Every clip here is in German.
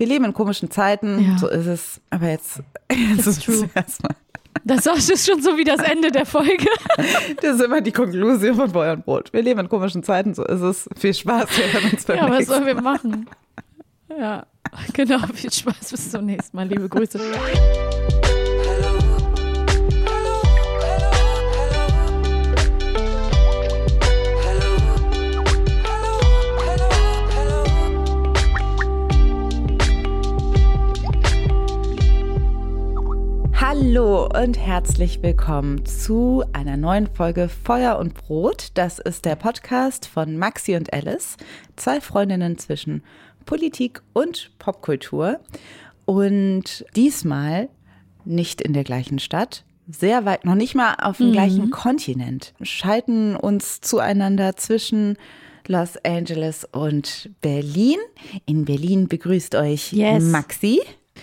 Wir leben in komischen Zeiten, Ja. so ist es. Aber jetzt, jetzt ist true. es erstmal. Das ist schon so wie das Ende der Folge. Das ist immer die Konklusion von Boy und Brot. Wir leben in komischen Zeiten, so ist es. Viel Spaß, wir hören uns beim Ja, was sollen wir machen? Ja, genau. Viel Spaß. Bis zum nächsten Mal. Liebe Grüße. Hallo und herzlich willkommen zu einer neuen Folge Feuer und Brot. Das ist der Podcast von Maxi und Alice, zwei Freundinnen zwischen Politik und Popkultur. Und diesmal nicht in der gleichen Stadt, sehr weit, noch nicht mal auf dem gleichen Kontinent. Schalten uns zueinander zwischen Los Angeles und Berlin. In Berlin begrüßt euch Yes. Maxi.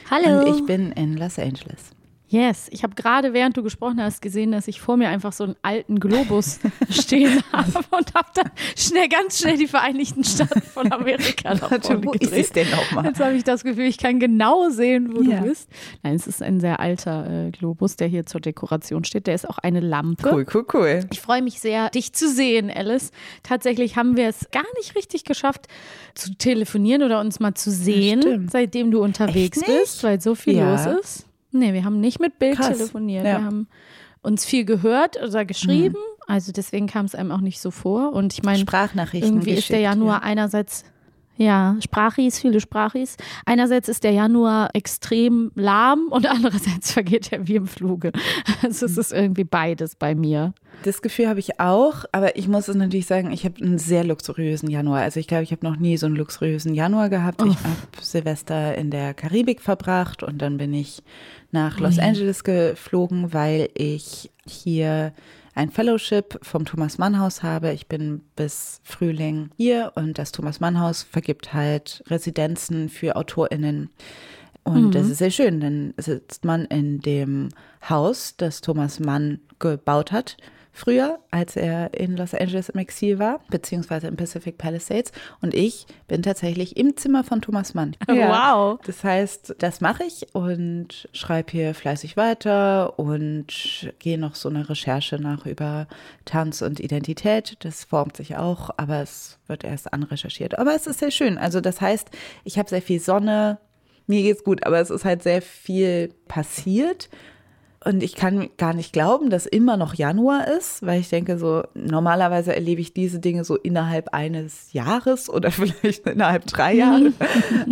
Hallo. Und ich bin in Los Angeles. Yes, ich habe gerade, während du gesprochen hast, gesehen, dass ich vor mir einfach so einen alten Globus stehen habe und habe dann schnell, ganz schnell die Vereinigten Staaten von Amerika nach vorne wo ist gedreht. es denn nochmal? Jetzt habe ich das Gefühl, ich kann genau sehen, wo Ja. du bist. Nein, es ist ein sehr alter äh, Globus, der hier zur Dekoration steht. Der ist auch eine Lampe. Cool, cool, cool. Ich freue mich sehr, dich zu sehen, Alice. Tatsächlich haben wir es gar nicht richtig geschafft, zu telefonieren oder uns mal zu sehen, seitdem du unterwegs bist, weil so viel Ja. los ist. Nee, wir haben nicht mit Bild Krass. telefoniert. Ja. Wir haben uns viel gehört oder geschrieben. Mhm. Also deswegen kam es einem auch nicht so vor. Und ich meine, Sprachnachrichten. irgendwie ist der Januar ja. einerseits, ja, Sprachis, viele Sprachis. Einerseits ist der Januar extrem lahm und andererseits vergeht er wie im Fluge. Also es ist irgendwie beides bei mir. Das Gefühl habe ich auch, aber ich muss es natürlich sagen, ich habe einen sehr luxuriösen Januar. Also ich glaube, ich habe noch nie so einen luxuriösen Januar gehabt. Ich habe Silvester in der Karibik verbracht und dann bin ich nach Los Ui. Angeles geflogen, weil ich hier ein Fellowship vom Thomas Mann Haus habe. Ich bin bis Frühling hier und das Thomas Mann Haus vergibt halt Residenzen für AutorInnen. Und das ist sehr schön. Dann sitzt man in dem Haus, das Thomas Mann gebaut hat, früher, als er in Los Angeles im Exil war, beziehungsweise im Pacific Palisades. Und ich bin tatsächlich im Zimmer von Thomas Mann. Wow. Das heißt, das mache ich und schreibe hier fleißig weiter und gehe noch so eine Recherche nach über Tanz und Identität. Das formt sich auch, aber es wird erst anrecherchiert. Aber es ist sehr schön. Also das heißt, ich habe sehr viel Sonne. Mir geht's gut, aber es ist halt sehr viel passiert. Und ich kann gar nicht glauben, dass immer noch Januar ist, weil ich denke, so normalerweise erlebe ich diese Dinge so innerhalb eines Jahres oder vielleicht innerhalb drei Jahre.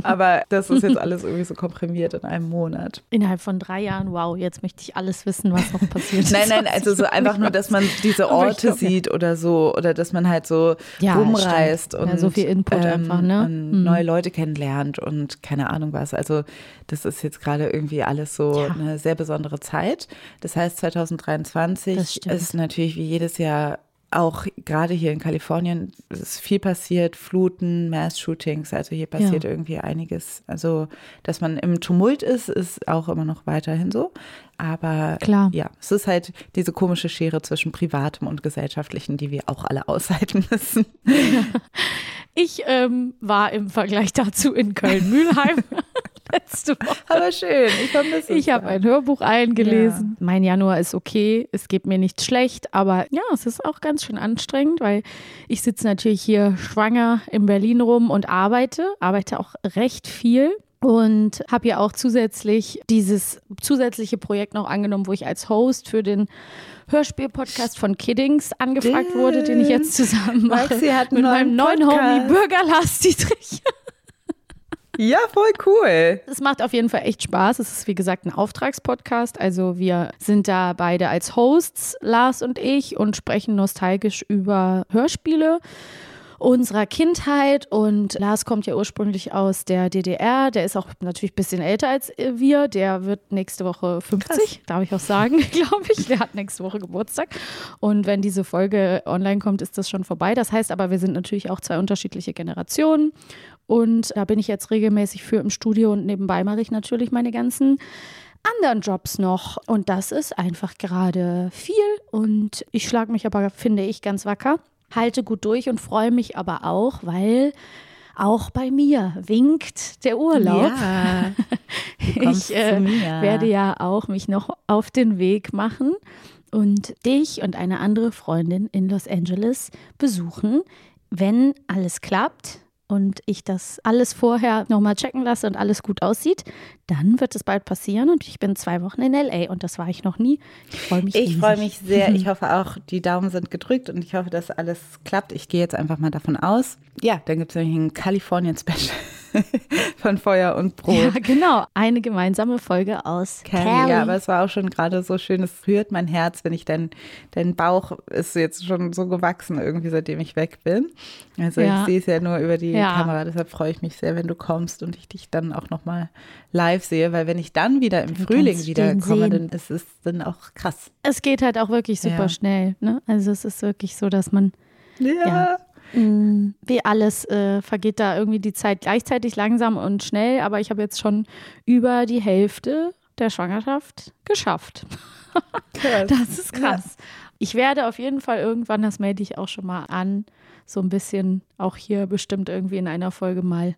Aber das ist jetzt alles irgendwie so komprimiert in einem Monat. Innerhalb von drei Jahren, wow, jetzt möchte ich alles wissen, was noch passiert ist. Nein, nein, also so einfach nur, dass man diese ich Orte glaub, ja. sieht oder so, oder dass man halt so Ja, rumreist stimmt. Ja, und so viel Input einfach, ne? und Hm. neue Leute kennenlernt und keine Ahnung was. Also das ist jetzt gerade irgendwie alles so Ja. eine sehr besondere Zeit. Das heißt, Das 2023 stimmt. ist natürlich wie jedes Jahr auch gerade hier in Kalifornien ist viel passiert, Fluten, Mass-Shootings, also hier passiert irgendwie einiges. Also, dass man im Tumult ist, ist auch immer noch weiterhin so. Aber Klar. ja, es ist halt diese komische Schere zwischen Privatem und Gesellschaftlichen, die wir auch alle aushalten müssen. Ich ähm, war im Vergleich dazu in Köln-Mühlheim letzte Woche. Aber schön, ich vermisse. Ich habe ein Hörbuch eingelesen. Mein Januar ist okay, es geht mir nicht schlecht, aber ja, es ist auch ganz schön anstrengend, weil ich sitze natürlich hier schwanger in Berlin rum und arbeite, arbeite auch recht viel. Und habe ja auch zusätzlich dieses zusätzliche Projekt noch angenommen, wo ich als Host für den Hörspiel-Podcast von Kiddings angefragt wurde, den ich jetzt zusammen mache. Maxi hat mit meinem neuen neuen Homie Podcast. Bürger Lars Dietrich. Ja, voll cool. Es macht auf jeden Fall echt Spaß. Es ist wie gesagt ein Auftragspodcast. Also wir sind da beide als Hosts, Lars und ich, und sprechen nostalgisch über Hörspiele unserer Kindheit. Und Lars kommt ja ursprünglich aus der DDR. Der ist auch natürlich ein bisschen älter als wir. Der wird nächste Woche 50, darf ich auch sagen, glaube ich. Der hat nächste Woche Geburtstag. Und wenn diese Folge online kommt, ist das schon vorbei. Das heißt aber, wir sind natürlich auch zwei unterschiedliche Generationen. Und da bin ich jetzt regelmäßig für im Studio und nebenbei mache ich natürlich meine ganzen anderen Jobs noch. Und das ist einfach gerade viel. Und ich schlage mich aber, finde ich, ganz wacker. Halte gut durch und freue mich aber auch, weil auch bei mir winkt der Urlaub. Ja, ich äh, werde ja auch mich noch auf den Weg machen und dich und eine andere Freundin in Los Angeles besuchen. Wenn alles klappt, und ich das alles vorher nochmal checken lasse und alles gut aussieht, dann wird es bald passieren und ich bin zwei Wochen in LA und das war ich noch nie. Ich freue mich. Ich freue mich sehr. Ich hoffe auch, die Daumen sind gedrückt und ich hoffe, dass alles klappt. Ich gehe jetzt einfach mal davon aus. Ja, dann gibt es nämlich ein Kalifornien-Special. von Feuer und Brot. Ja, genau. Eine gemeinsame Folge aus Cali. Cali. Ja, aber es war auch schon gerade so schön. Es rührt mein Herz, wenn ich dein, dein Bauch ist jetzt schon so gewachsen irgendwie, seitdem ich weg bin. Also ja. ich sehe es ja nur über die ja. Kamera. Deshalb freue ich mich sehr, wenn du kommst und ich dich dann auch nochmal live sehe, weil wenn ich dann wieder im du Frühling wieder komme, dann ist es dann auch krass. Es geht halt auch wirklich super ja. schnell. Ne? Also es ist wirklich so, dass man ja. ja. Mm, wie alles äh, vergeht da irgendwie die Zeit gleichzeitig langsam und schnell, aber ich habe jetzt schon über die Hälfte der Schwangerschaft geschafft. Krass. Das ist krass. Ja. Ich werde auf jeden Fall irgendwann, das melde ich auch schon mal an, so ein bisschen auch hier bestimmt irgendwie in einer Folge mal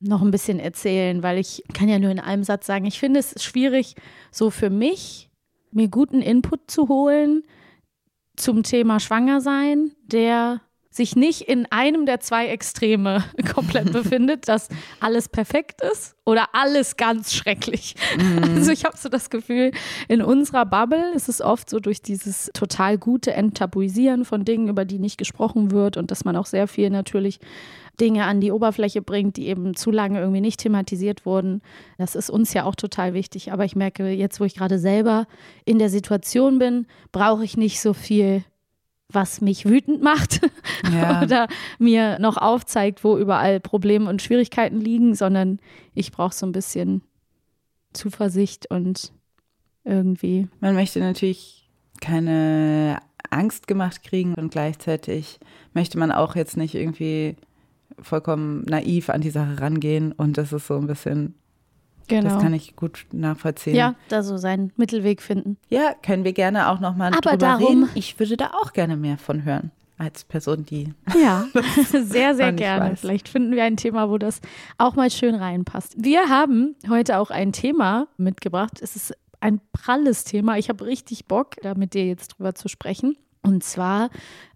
noch ein bisschen erzählen, weil ich kann ja nur in einem Satz sagen, ich finde es schwierig, so für mich mir guten Input zu holen zum Thema Schwangersein, der sich nicht in einem der zwei Extreme komplett befindet, dass alles perfekt ist oder alles ganz schrecklich. Mhm. Also ich habe so das Gefühl, in unserer Bubble ist es oft so durch dieses total gute Enttabuisieren von Dingen, über die nicht gesprochen wird und dass man auch sehr viel natürlich Dinge an die Oberfläche bringt, die eben zu lange irgendwie nicht thematisiert wurden. Das ist uns ja auch total wichtig. Aber ich merke jetzt, wo ich gerade selber in der Situation bin, brauche ich nicht so viel was mich wütend macht ja. oder mir noch aufzeigt, wo überall Probleme und Schwierigkeiten liegen, sondern ich brauche so ein bisschen Zuversicht und irgendwie. Man möchte natürlich keine Angst gemacht kriegen und gleichzeitig möchte man auch jetzt nicht irgendwie vollkommen naiv an die Sache rangehen und das ist so ein bisschen Genau. Das kann ich gut nachvollziehen. Ja, da so seinen Mittelweg finden. Ja, können wir gerne auch nochmal drüber darum, reden. Ich würde da auch gerne mehr von hören. Als Person, die. Ja, sehr, sehr gerne. Weiß. Vielleicht finden wir ein Thema, wo das auch mal schön reinpasst. Wir haben heute auch ein Thema mitgebracht. Es ist ein pralles Thema. Ich habe richtig Bock, da mit dir jetzt drüber zu sprechen. Und zwar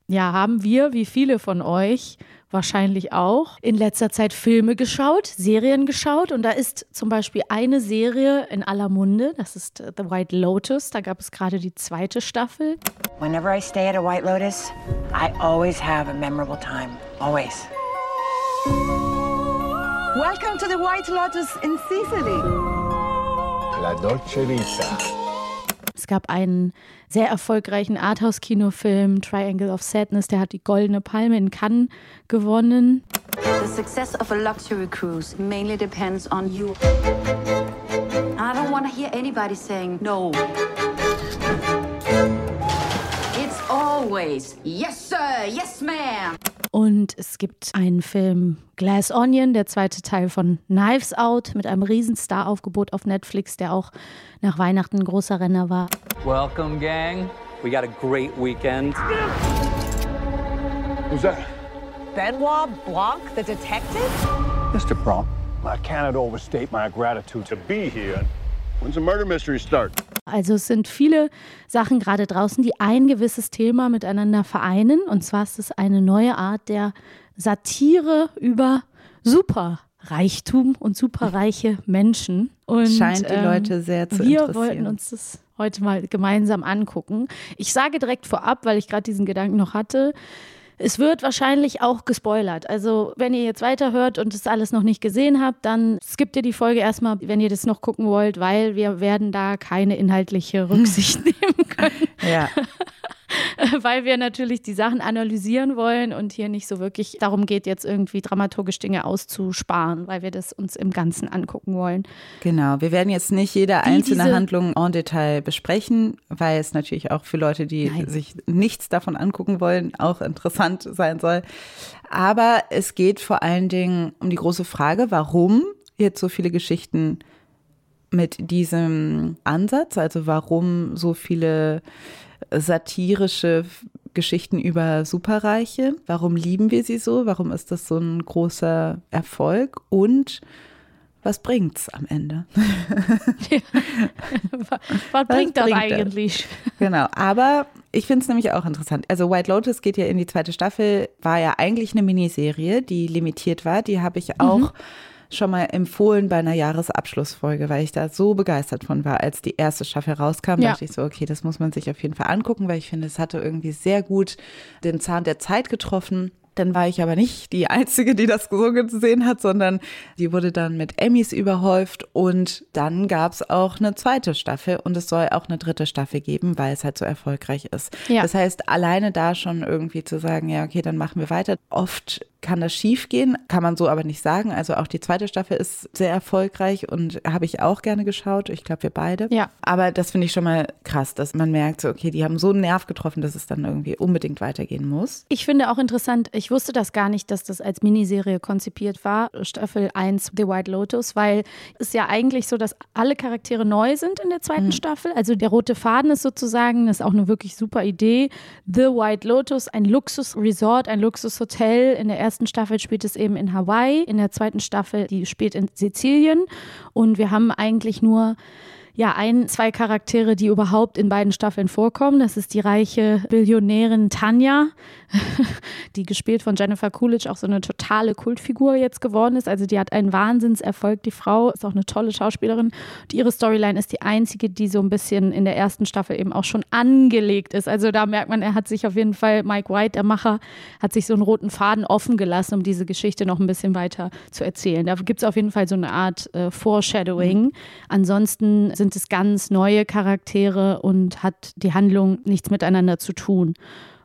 ja, haben wir, wie viele von euch, wahrscheinlich auch, in letzter Zeit Filme geschaut, Serien geschaut. Und da ist zum Beispiel eine Serie in aller Munde, das ist äh, The White Lotus. Da gab es gerade die zweite Staffel. Whenever I stay at a White Lotus, I always have a memorable time. Always. Welcome to the White Lotus in Sicily. La Dolce Vita. Es gab einen sehr erfolgreichen Arthouse-Kinofilm, Triangle of Sadness, der hat die Goldene Palme in Cannes gewonnen. The success of a luxury cruise mainly depends on you. I don't want to hear anybody saying no. It's always yes sir, yes ma'am. Und es gibt einen Film Glass Onion, der zweite Teil von Knives Out mit einem riesen Star-Aufgebot auf Netflix, der auch nach Weihnachten ein großer Renner war. Welcome, gang. We got a great weekend. Who's that? Benoit Blanc, the detective? Mr. Blanc, I cannot overstate my gratitude to be here. When's the murder mystery start? Also es sind viele Sachen gerade draußen, die ein gewisses Thema miteinander vereinen. Und zwar ist es eine neue Art der Satire über Superreichtum und superreiche Menschen. Und, Scheint die ähm, Leute sehr zu wir interessieren. Wir wollten uns das heute mal gemeinsam angucken. Ich sage direkt vorab, weil ich gerade diesen Gedanken noch hatte, es wird wahrscheinlich auch gespoilert. Also, wenn ihr jetzt weiterhört und das alles noch nicht gesehen habt, dann skippt ihr die Folge erstmal, wenn ihr das noch gucken wollt, weil wir werden da keine inhaltliche Rücksicht nehmen können. Ja. weil wir natürlich die Sachen analysieren wollen und hier nicht so wirklich darum geht, jetzt irgendwie dramaturgisch Dinge auszusparen, weil wir das uns im Ganzen angucken wollen. Genau, wir werden jetzt nicht jede die, einzelne Handlung en Detail besprechen, weil es natürlich auch für Leute, die Nein. sich nichts davon angucken wollen, auch interessant sein soll. Aber es geht vor allen Dingen um die große Frage, warum jetzt so viele Geschichten mit diesem Ansatz, also warum so viele satirische Geschichten über Superreiche. Warum lieben wir sie so? Warum ist das so ein großer Erfolg? Und was bringt's am Ende? Ja. was, was, bringt das bringt eigentlich? Das? Genau, aber ich finde es nämlich auch interessant. Also White Lotus geht ja in die zweite Staffel, war ja eigentlich eine Miniserie, die limitiert war. Die habe ich auch mhm schon mal empfohlen bei einer Jahresabschlussfolge, weil ich da so begeistert von war, als die erste Staffel rauskam. Ja. dachte ich so, okay, das muss man sich auf jeden Fall angucken, weil ich finde, es hatte irgendwie sehr gut den Zahn der Zeit getroffen. Dann war ich aber nicht die Einzige, die das so gesehen hat, sondern die wurde dann mit Emmys überhäuft und dann gab es auch eine zweite Staffel und es soll auch eine dritte Staffel geben, weil es halt so erfolgreich ist. Ja. Das heißt, alleine da schon irgendwie zu sagen, ja, okay, dann machen wir weiter. Oft kann das schief gehen, kann man so aber nicht sagen. Also auch die zweite Staffel ist sehr erfolgreich und habe ich auch gerne geschaut. Ich glaube, wir beide. Ja. Aber das finde ich schon mal krass, dass man merkt, so, okay, die haben so einen Nerv getroffen, dass es dann irgendwie unbedingt weitergehen muss. Ich finde auch interessant, ich wusste das gar nicht, dass das als Miniserie konzipiert war, Staffel 1 The White Lotus, weil es ja eigentlich so, dass alle Charaktere neu sind in der zweiten mhm. Staffel. Also der rote Faden ist sozusagen, das ist auch eine wirklich super Idee. The White Lotus, ein Luxusresort, ein Luxushotel in der ersten ersten Staffel spielt es eben in Hawaii, in der zweiten Staffel, die spielt in Sizilien. Und wir haben eigentlich nur ja ein, zwei Charaktere, die überhaupt in beiden Staffeln vorkommen. Das ist die reiche Billionärin Tanja, die gespielt von Jennifer Coolidge auch so eine totale Kultfigur jetzt geworden ist. Also die hat einen Wahnsinnserfolg. Die Frau ist auch eine tolle Schauspielerin. Und ihre Storyline ist die einzige, die so ein bisschen in der ersten Staffel eben auch schon angelegt ist. Also da merkt man, er hat sich auf jeden Fall, Mike White, der Macher, hat sich so einen roten Faden offen gelassen, um diese Geschichte noch ein bisschen weiter zu erzählen. Da gibt es auf jeden Fall so eine Art äh, Foreshadowing. Ansonsten sind sind es ganz neue Charaktere und hat die Handlung nichts miteinander zu tun.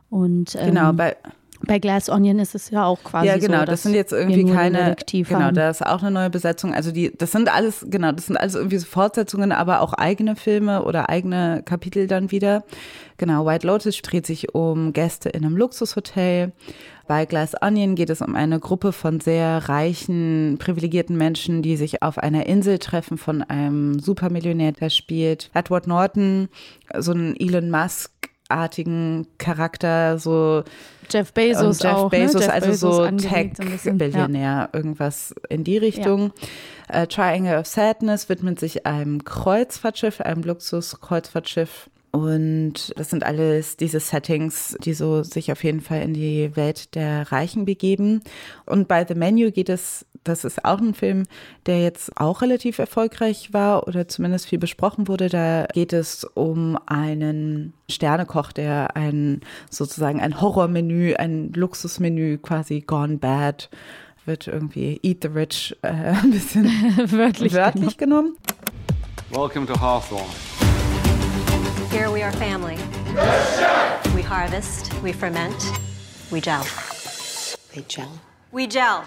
Und ähm, genau, bei bei Glass Onion ist es ja auch quasi Ja, genau, so, das sind jetzt irgendwie keine genau, haben. da ist auch eine neue Besetzung, also die das sind alles genau, das sind alles irgendwie so Fortsetzungen, aber auch eigene Filme oder eigene Kapitel dann wieder. Genau, White Lotus dreht sich um Gäste in einem Luxushotel. Bei Glass Onion geht es um eine Gruppe von sehr reichen, privilegierten Menschen, die sich auf einer Insel treffen von einem Supermillionär, der spielt Edward Norton, so ein Elon Musk artigen Charakter, so Jeff Bezos Jeff auch, ne? Bezos, ne? Jeff also Bezos so Tech-Billionär, ja. irgendwas in die Richtung. Ja. Uh, Triangle of Sadness widmet sich einem Kreuzfahrtschiff, einem Luxus-Kreuzfahrtschiff. Und das sind alles diese Settings, die so sich auf jeden Fall in die Welt der Reichen begeben. Und bei The Menu geht es das ist auch ein Film, der jetzt auch relativ erfolgreich war oder zumindest viel besprochen wurde. Da geht es um einen Sternekoch, der ein sozusagen ein Horrormenü, ein Luxusmenü quasi gone bad wird irgendwie Eat the Rich äh, ein bisschen wörtlich, wörtlich genommen. Welcome to Hawthorne. Here we are family. We harvest, we ferment, we gel. We gel. We gel.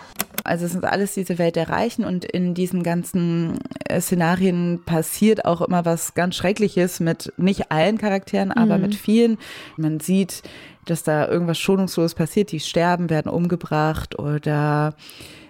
Also es ist alles diese Welt der Reichen und in diesen ganzen äh, Szenarien passiert auch immer was ganz Schreckliches mit nicht allen Charakteren, aber mhm. mit vielen. Man sieht, dass da irgendwas schonungslos passiert, die sterben, werden umgebracht oder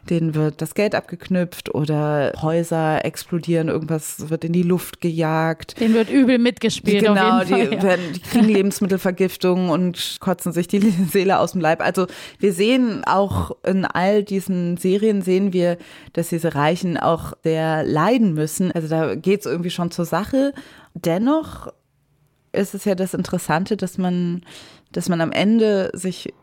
denen wird das Geld abgeknüpft oder Häuser explodieren, irgendwas wird in die Luft gejagt. Den wird übel mitgespielt. Die, genau, jeden Fall, die, ja. werden, die kriegen Lebensmittelvergiftung und kotzen sich die Seele aus dem Leib. Also wir sehen auch in all diesen Serien sehen wir, dass diese Reichen auch sehr leiden müssen. Also da geht es irgendwie schon zur Sache. Dennoch ist es ja das Interessante, dass man, dass man am Ende sich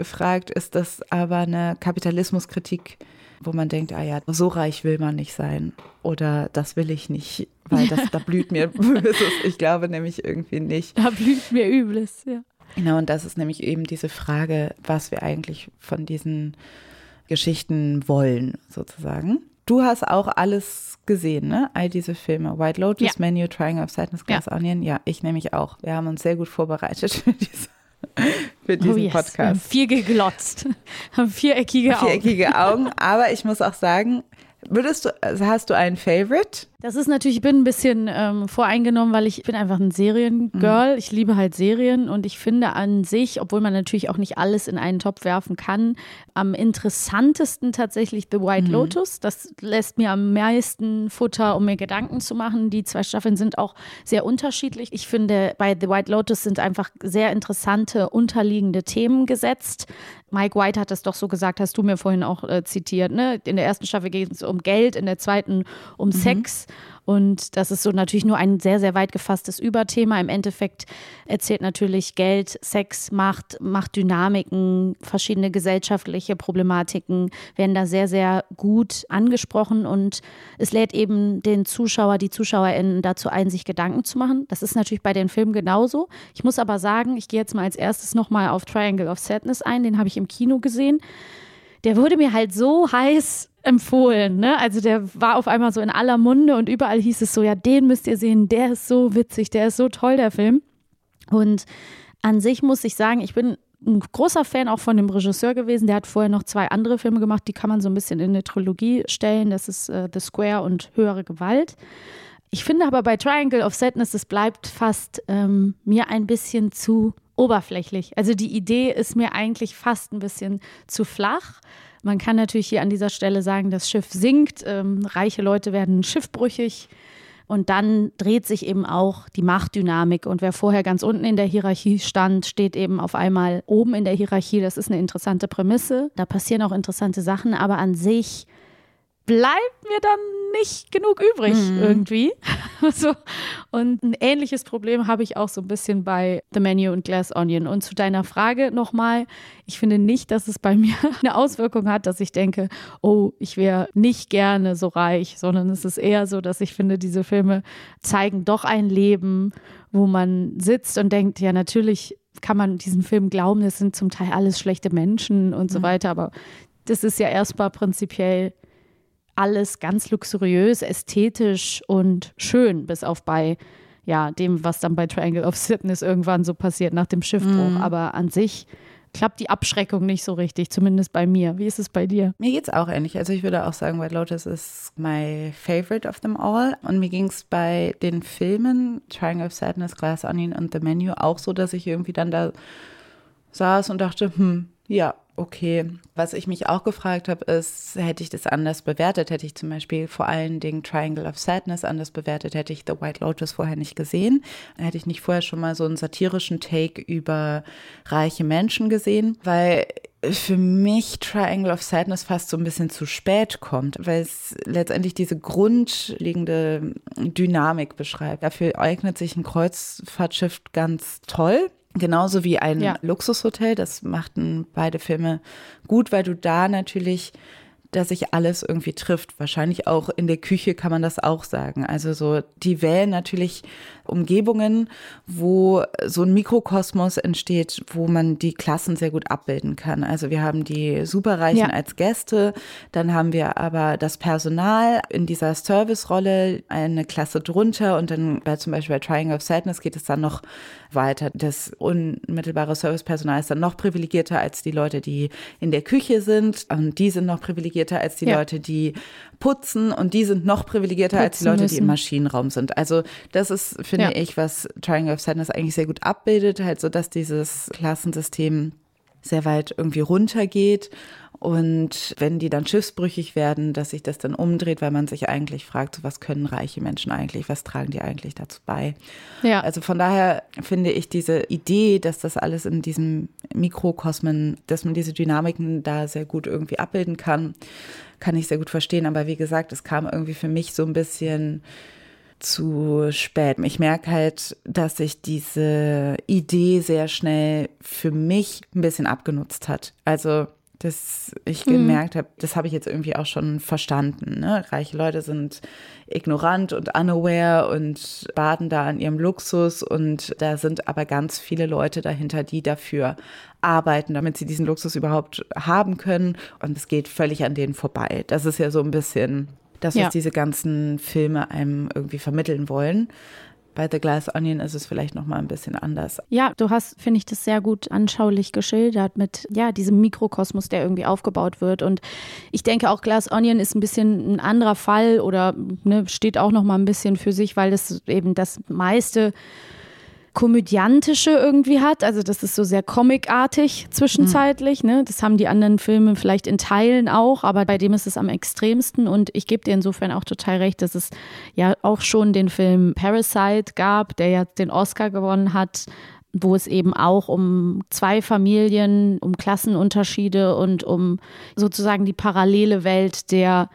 fragt, ist das aber eine Kapitalismuskritik, wo man denkt, ah ja, so reich will man nicht sein oder das will ich nicht, weil das, da blüht mir Böses. Ich glaube nämlich irgendwie nicht. Da blüht mir Übles, ja. Genau, und das ist nämlich eben diese Frage, was wir eigentlich von diesen Geschichten wollen, sozusagen. Du hast auch alles gesehen, ne? All diese Filme. White Lotus, ja. Menu, Triangle of Sadness, Glass ja. Onion. Ja, ich nämlich auch. Wir haben uns sehr gut vorbereitet für diese für diesen oh yes. Podcast. Wir haben viel geglotzt, haben viereckige Augen. Viereckige Augen, aber ich muss auch sagen, würdest du, also hast du einen Favorite? Das ist natürlich, ich bin ein bisschen ähm, voreingenommen, weil ich bin einfach ein Seriengirl. Mhm. Ich liebe halt Serien und ich finde an sich, obwohl man natürlich auch nicht alles in einen Topf werfen kann, am interessantesten tatsächlich The White mhm. Lotus. Das lässt mir am meisten Futter, um mir Gedanken zu machen. Die zwei Staffeln sind auch sehr unterschiedlich. Ich finde, bei The White Lotus sind einfach sehr interessante unterliegende Themen gesetzt. Mike White hat das doch so gesagt, hast du mir vorhin auch äh, zitiert. Ne? In der ersten Staffel geht es um Geld, in der zweiten um mhm. Sex. Und das ist so natürlich nur ein sehr, sehr weit gefasstes Überthema. Im Endeffekt erzählt natürlich Geld, Sex, Macht, Machtdynamiken, verschiedene gesellschaftliche Problematiken werden da sehr, sehr gut angesprochen. Und es lädt eben den Zuschauer, die ZuschauerInnen dazu ein, sich Gedanken zu machen. Das ist natürlich bei den Filmen genauso. Ich muss aber sagen, ich gehe jetzt mal als erstes nochmal auf Triangle of Sadness ein. Den habe ich im Kino gesehen. Der wurde mir halt so heiß empfohlen. Ne? Also der war auf einmal so in aller Munde und überall hieß es so, ja, den müsst ihr sehen, der ist so witzig, der ist so toll, der Film. Und an sich muss ich sagen, ich bin ein großer Fan auch von dem Regisseur gewesen. Der hat vorher noch zwei andere Filme gemacht, die kann man so ein bisschen in eine Trilogie stellen. Das ist äh, The Square und Höhere Gewalt. Ich finde aber bei Triangle of Sadness, es bleibt fast ähm, mir ein bisschen zu oberflächlich. Also die Idee ist mir eigentlich fast ein bisschen zu flach. Man kann natürlich hier an dieser Stelle sagen, das Schiff sinkt, ähm, reiche Leute werden schiffbrüchig. Und dann dreht sich eben auch die Machtdynamik. Und wer vorher ganz unten in der Hierarchie stand, steht eben auf einmal oben in der Hierarchie. Das ist eine interessante Prämisse. Da passieren auch interessante Sachen. Aber an sich bleibt mir dann nicht genug übrig mhm. irgendwie. so. Und ein ähnliches Problem habe ich auch so ein bisschen bei The Menu und Glass Onion. Und zu deiner Frage nochmal, ich finde nicht, dass es bei mir eine Auswirkung hat, dass ich denke, oh, ich wäre nicht gerne so reich, sondern es ist eher so, dass ich finde, diese Filme zeigen doch ein Leben, wo man sitzt und denkt, ja, natürlich kann man diesen Film glauben, das sind zum Teil alles schlechte Menschen und so mhm. weiter, aber das ist ja erstmal prinzipiell alles ganz luxuriös, ästhetisch und schön, bis auf bei ja, dem, was dann bei Triangle of Sadness irgendwann so passiert nach dem Schiffbruch. Mm. Aber an sich klappt die Abschreckung nicht so richtig, zumindest bei mir. Wie ist es bei dir? Mir geht es auch ähnlich. Also ich würde auch sagen, White Lotus ist my favorite of them all. Und mir ging es bei den Filmen Triangle of Sadness, Glass Onion und The Menu auch so, dass ich irgendwie dann da saß und dachte, hm, ja, okay. Was ich mich auch gefragt habe, ist, hätte ich das anders bewertet? Hätte ich zum Beispiel vor allen Dingen Triangle of Sadness anders bewertet? Hätte ich The White Lotus vorher nicht gesehen? Hätte ich nicht vorher schon mal so einen satirischen Take über reiche Menschen gesehen? Weil für mich Triangle of Sadness fast so ein bisschen zu spät kommt, weil es letztendlich diese grundlegende Dynamik beschreibt. Dafür eignet sich ein Kreuzfahrtschiff ganz toll Genauso wie ein ja. Luxushotel, das machten beide Filme gut, weil du da natürlich dass sich alles irgendwie trifft. Wahrscheinlich auch in der Küche kann man das auch sagen. Also so, die wählen natürlich Umgebungen, wo so ein Mikrokosmos entsteht, wo man die Klassen sehr gut abbilden kann. Also wir haben die Superreichen ja. als Gäste, dann haben wir aber das Personal in dieser Service-Rolle, eine Klasse drunter und dann bei zum Beispiel bei Trying of Sadness geht es dann noch weiter. Das unmittelbare Servicepersonal ist dann noch privilegierter als die Leute, die in der Küche sind und die sind noch privilegierter privilegierter als die ja. Leute, die putzen und die sind noch privilegierter putzen als die Leute, müssen. die im Maschinenraum sind. Also das ist, finde ja. ich, was Triangle of Sadness eigentlich sehr gut abbildet, halt so, dass dieses Klassensystem sehr weit irgendwie runtergeht und wenn die dann schiffsbrüchig werden, dass sich das dann umdreht, weil man sich eigentlich fragt, so was können reiche Menschen eigentlich, was tragen die eigentlich dazu bei? Ja. Also von daher finde ich diese Idee, dass das alles in diesem Mikrokosmen, dass man diese Dynamiken da sehr gut irgendwie abbilden kann, kann ich sehr gut verstehen. Aber wie gesagt, es kam irgendwie für mich so ein bisschen zu spät. Ich merke halt, dass sich diese Idee sehr schnell für mich ein bisschen abgenutzt hat. Also dass ich mhm. gemerkt habe, das habe ich jetzt irgendwie auch schon verstanden. Ne? Reiche Leute sind ignorant und unaware und baden da an ihrem Luxus und da sind aber ganz viele Leute dahinter, die dafür arbeiten, damit sie diesen Luxus überhaupt haben können und es geht völlig an denen vorbei. Das ist ja so ein bisschen das, was ja. diese ganzen Filme einem irgendwie vermitteln wollen. Bei The Glass Onion ist es vielleicht noch mal ein bisschen anders. Ja, du hast, finde ich, das sehr gut anschaulich geschildert mit ja diesem Mikrokosmos, der irgendwie aufgebaut wird. Und ich denke auch Glass Onion ist ein bisschen ein anderer Fall oder ne, steht auch noch mal ein bisschen für sich, weil das eben das meiste komödiantische irgendwie hat. Also das ist so sehr comicartig zwischenzeitlich. Mhm. Ne? Das haben die anderen Filme vielleicht in Teilen auch, aber bei dem ist es am extremsten. Und ich gebe dir insofern auch total recht, dass es ja auch schon den Film Parasite gab, der ja den Oscar gewonnen hat wo es eben auch um zwei Familien, um Klassenunterschiede und um sozusagen die parallele Welt der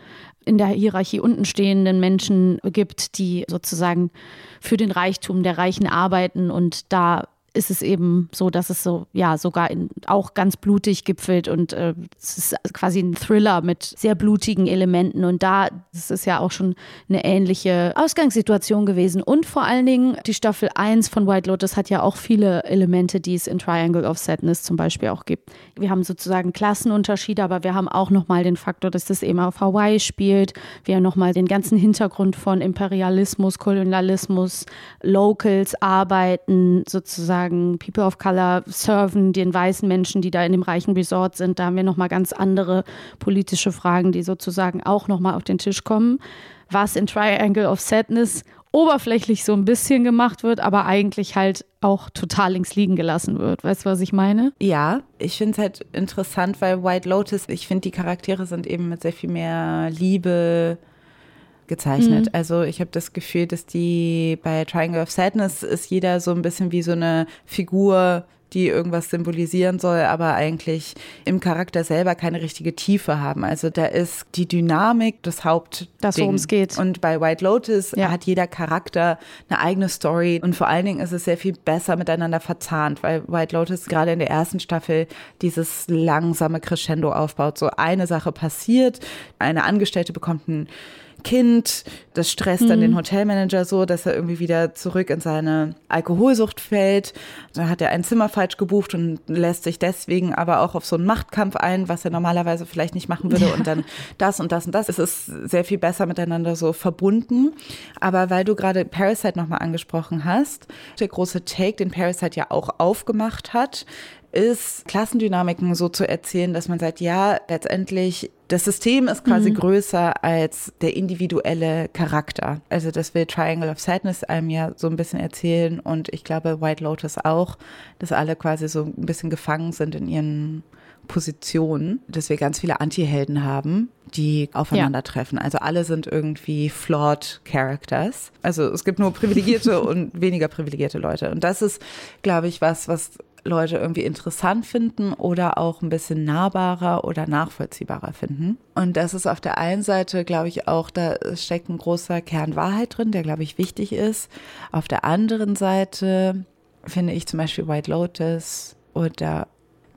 in der Hierarchie unten stehenden Menschen gibt, die sozusagen für den Reichtum der Reichen arbeiten und da ist es eben so, dass es so, ja, sogar in, auch ganz blutig gipfelt und äh, es ist quasi ein Thriller mit sehr blutigen Elementen und da, ist ja auch schon eine ähnliche Ausgangssituation gewesen und vor allen Dingen die Staffel 1 von White Lotus hat ja auch viele Elemente, die es in Triangle of Sadness zum Beispiel auch gibt. Wir haben sozusagen Klassenunterschiede, aber wir haben auch nochmal den Faktor, dass das eben auf Hawaii spielt. Wir haben nochmal den ganzen Hintergrund von Imperialismus, Kolonialismus, Locals arbeiten sozusagen sozusagen People of Color serven den weißen Menschen, die da in dem reichen Resort sind. Da haben wir nochmal ganz andere politische Fragen, die sozusagen auch nochmal auf den Tisch kommen. Was in Triangle of Sadness oberflächlich so ein bisschen gemacht wird, aber eigentlich halt auch total links liegen gelassen wird. Weißt du, was ich meine? Ja, ich finde es halt interessant, weil White Lotus, ich finde, die Charaktere sind eben mit sehr viel mehr Liebe, gezeichnet. Mhm. Also ich habe das Gefühl, dass die bei Triangle of Sadness ist jeder so ein bisschen wie so eine Figur, die irgendwas symbolisieren soll, aber eigentlich im Charakter selber keine richtige Tiefe haben. Also da ist die Dynamik das Haupt. Das, worum es geht. Und bei White Lotus ja. hat jeder Charakter eine eigene Story und vor allen Dingen ist es sehr viel besser miteinander verzahnt, weil White Lotus gerade in der ersten Staffel dieses langsame Crescendo aufbaut. So eine Sache passiert, eine Angestellte bekommt ein Kind. Das stresst dann mhm. den Hotelmanager so, dass er irgendwie wieder zurück in seine Alkoholsucht fällt. Dann hat er ein Zimmer falsch gebucht und lässt sich deswegen aber auch auf so einen Machtkampf ein, was er normalerweise vielleicht nicht machen würde. Ja. Und dann das und das und das. Es ist sehr viel besser miteinander so verbunden. Aber weil du gerade Parasite nochmal angesprochen hast, der große Take, den Parasite ja auch aufgemacht hat, ist, Klassendynamiken so zu erzählen, dass man sagt, ja, letztendlich das System ist quasi mhm. größer als der individuelle Charakter. Also das will Triangle of Sadness einem ja so ein bisschen erzählen und ich glaube White Lotus auch, dass alle quasi so ein bisschen gefangen sind in ihren Positionen, dass wir ganz viele Anti-Helden haben, die aufeinandertreffen. Ja. Also alle sind irgendwie flawed Characters. Also es gibt nur privilegierte und weniger privilegierte Leute. Und das ist, glaube ich, was, was Leute irgendwie interessant finden oder auch ein bisschen nahbarer oder nachvollziehbarer finden. Und das ist auf der einen Seite, glaube ich, auch, da steckt ein großer Kern Wahrheit drin, der, glaube ich, wichtig ist. Auf der anderen Seite finde ich zum Beispiel White Lotus oder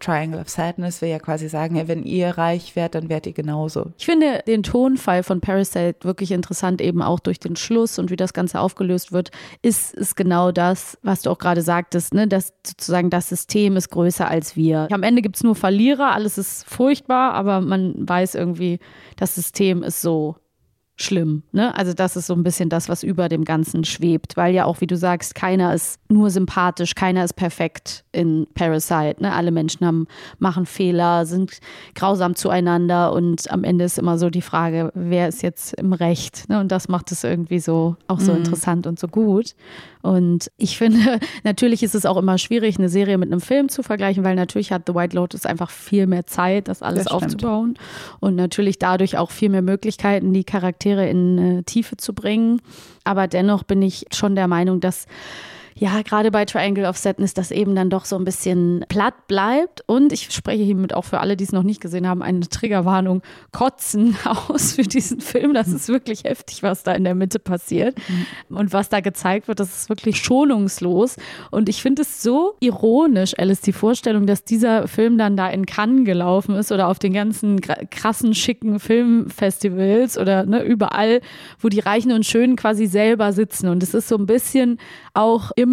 Triangle of Sadness will ja quasi sagen, ja, wenn ihr reich werdet, dann werdet ihr genauso. Ich finde den Tonfall von Parasite wirklich interessant, eben auch durch den Schluss und wie das Ganze aufgelöst wird, ist es genau das, was du auch gerade sagtest, ne? dass sozusagen das System ist größer als wir. Am Ende gibt es nur Verlierer, alles ist furchtbar, aber man weiß irgendwie, das System ist so schlimm. Ne? Also das ist so ein bisschen das, was über dem Ganzen schwebt, weil ja auch, wie du sagst, keiner ist nur sympathisch, keiner ist perfekt in Parasite. Ne? Alle Menschen haben, machen Fehler, sind grausam zueinander und am Ende ist immer so die Frage, wer ist jetzt im Recht? Ne? Und das macht es irgendwie so auch so mhm. interessant und so gut. Und ich finde, natürlich ist es auch immer schwierig, eine Serie mit einem Film zu vergleichen, weil natürlich hat The White Lotus einfach viel mehr Zeit, das alles das aufzubauen und natürlich dadurch auch viel mehr Möglichkeiten, die Charaktere in äh, Tiefe zu bringen. Aber dennoch bin ich schon der Meinung, dass ja, gerade bei Triangle of Sadness, das eben dann doch so ein bisschen platt bleibt. Und ich spreche hiermit auch für alle, die es noch nicht gesehen haben, eine Triggerwarnung, kotzen aus für diesen Film. Das ist wirklich heftig, was da in der Mitte passiert. Mhm. Und was da gezeigt wird, das ist wirklich schonungslos. Und ich finde es so ironisch, Alice, die Vorstellung, dass dieser Film dann da in Cannes gelaufen ist oder auf den ganzen krassen, schicken Filmfestivals oder ne, überall, wo die Reichen und Schönen quasi selber sitzen. Und es ist so ein bisschen auch immer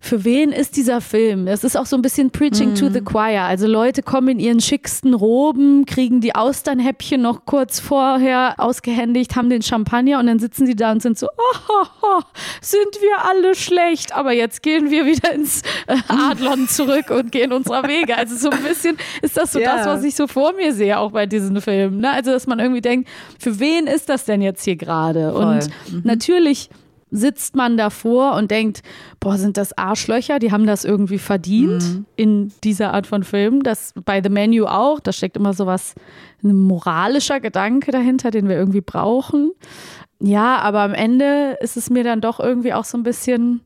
für wen ist dieser Film? Das ist auch so ein bisschen Preaching mm. to the Choir. Also Leute kommen in ihren schicksten Roben, kriegen die Austernhäppchen noch kurz vorher ausgehändigt, haben den Champagner und dann sitzen sie da und sind so, oh, oh, oh, sind wir alle schlecht, aber jetzt gehen wir wieder ins äh, Adlon zurück und gehen unserer Wege. Also so ein bisschen ist das so yeah. das, was ich so vor mir sehe, auch bei diesen Filmen. Ne? Also dass man irgendwie denkt, für wen ist das denn jetzt hier gerade? Und mhm. natürlich sitzt man davor und denkt, boah, sind das Arschlöcher, die haben das irgendwie verdient mhm. in dieser Art von Film. Das bei The Menu auch, da steckt immer so was, ein moralischer Gedanke dahinter, den wir irgendwie brauchen. Ja, aber am Ende ist es mir dann doch irgendwie auch so ein bisschen,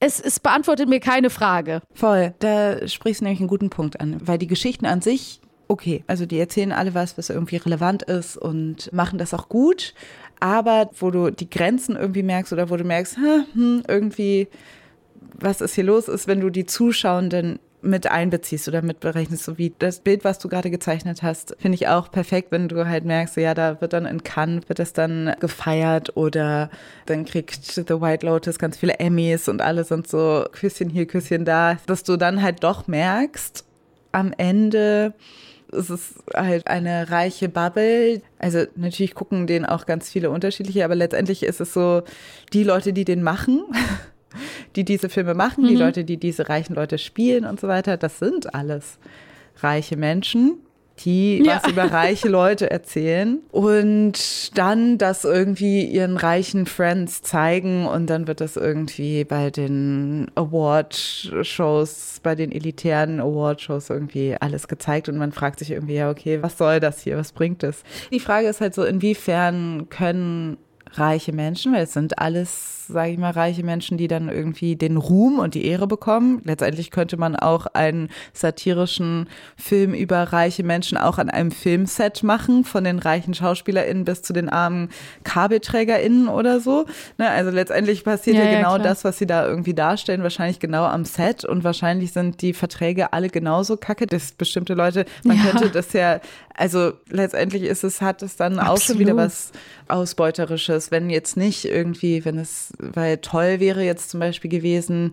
es, es beantwortet mir keine Frage. Voll, da sprichst du nämlich einen guten Punkt an, weil die Geschichten an sich okay. Also die erzählen alle was, was irgendwie relevant ist und machen das auch gut aber wo du die Grenzen irgendwie merkst oder wo du merkst, hm, irgendwie, was ist hier los, ist, wenn du die Zuschauenden mit einbeziehst oder mit berechnest, so wie das Bild, was du gerade gezeichnet hast, finde ich auch perfekt, wenn du halt merkst, ja, da wird dann in Cannes, wird das dann gefeiert oder dann kriegt The White Lotus ganz viele Emmys und alle sind so Küsschen hier, Küsschen da, dass du dann halt doch merkst, am Ende, es ist halt eine reiche Bubble. Also natürlich gucken den auch ganz viele unterschiedliche, aber letztendlich ist es so, die Leute, die den machen, die diese Filme machen, mhm. die Leute, die diese reichen Leute spielen und so weiter, das sind alles reiche Menschen die ja. was über reiche Leute erzählen und dann das irgendwie ihren reichen Friends zeigen und dann wird das irgendwie bei den Award-Shows, bei den elitären Award-Shows irgendwie alles gezeigt und man fragt sich irgendwie, ja, okay, was soll das hier, was bringt es? Die Frage ist halt so, inwiefern können reiche Menschen, weil es sind alles sage ich mal, reiche Menschen, die dann irgendwie den Ruhm und die Ehre bekommen. Letztendlich könnte man auch einen satirischen Film über reiche Menschen auch an einem Filmset machen, von den reichen SchauspielerInnen bis zu den armen KabelträgerInnen oder so. Ne? Also letztendlich passiert ja, ja genau klar. das, was sie da irgendwie darstellen, wahrscheinlich genau am Set und wahrscheinlich sind die Verträge alle genauso kacke, dass bestimmte Leute, man ja. könnte das ja, also letztendlich ist es, hat es dann Absolut. auch schon wieder was Ausbeuterisches, wenn jetzt nicht irgendwie, wenn es weil toll wäre jetzt zum Beispiel gewesen,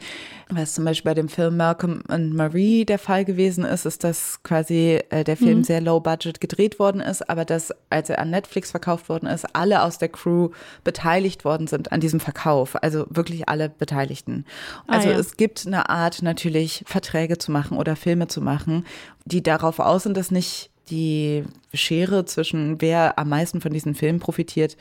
was zum Beispiel bei dem Film Malcolm and Marie der Fall gewesen ist, ist, dass quasi äh, der Film mhm. sehr low budget gedreht worden ist, aber dass, als er an Netflix verkauft worden ist, alle aus der Crew beteiligt worden sind an diesem Verkauf. Also wirklich alle Beteiligten. Ah, also ah, ja. es gibt eine Art natürlich Verträge zu machen oder Filme zu machen, die darauf aus sind, dass nicht die Schere zwischen wer am meisten von diesen Filmen profitiert,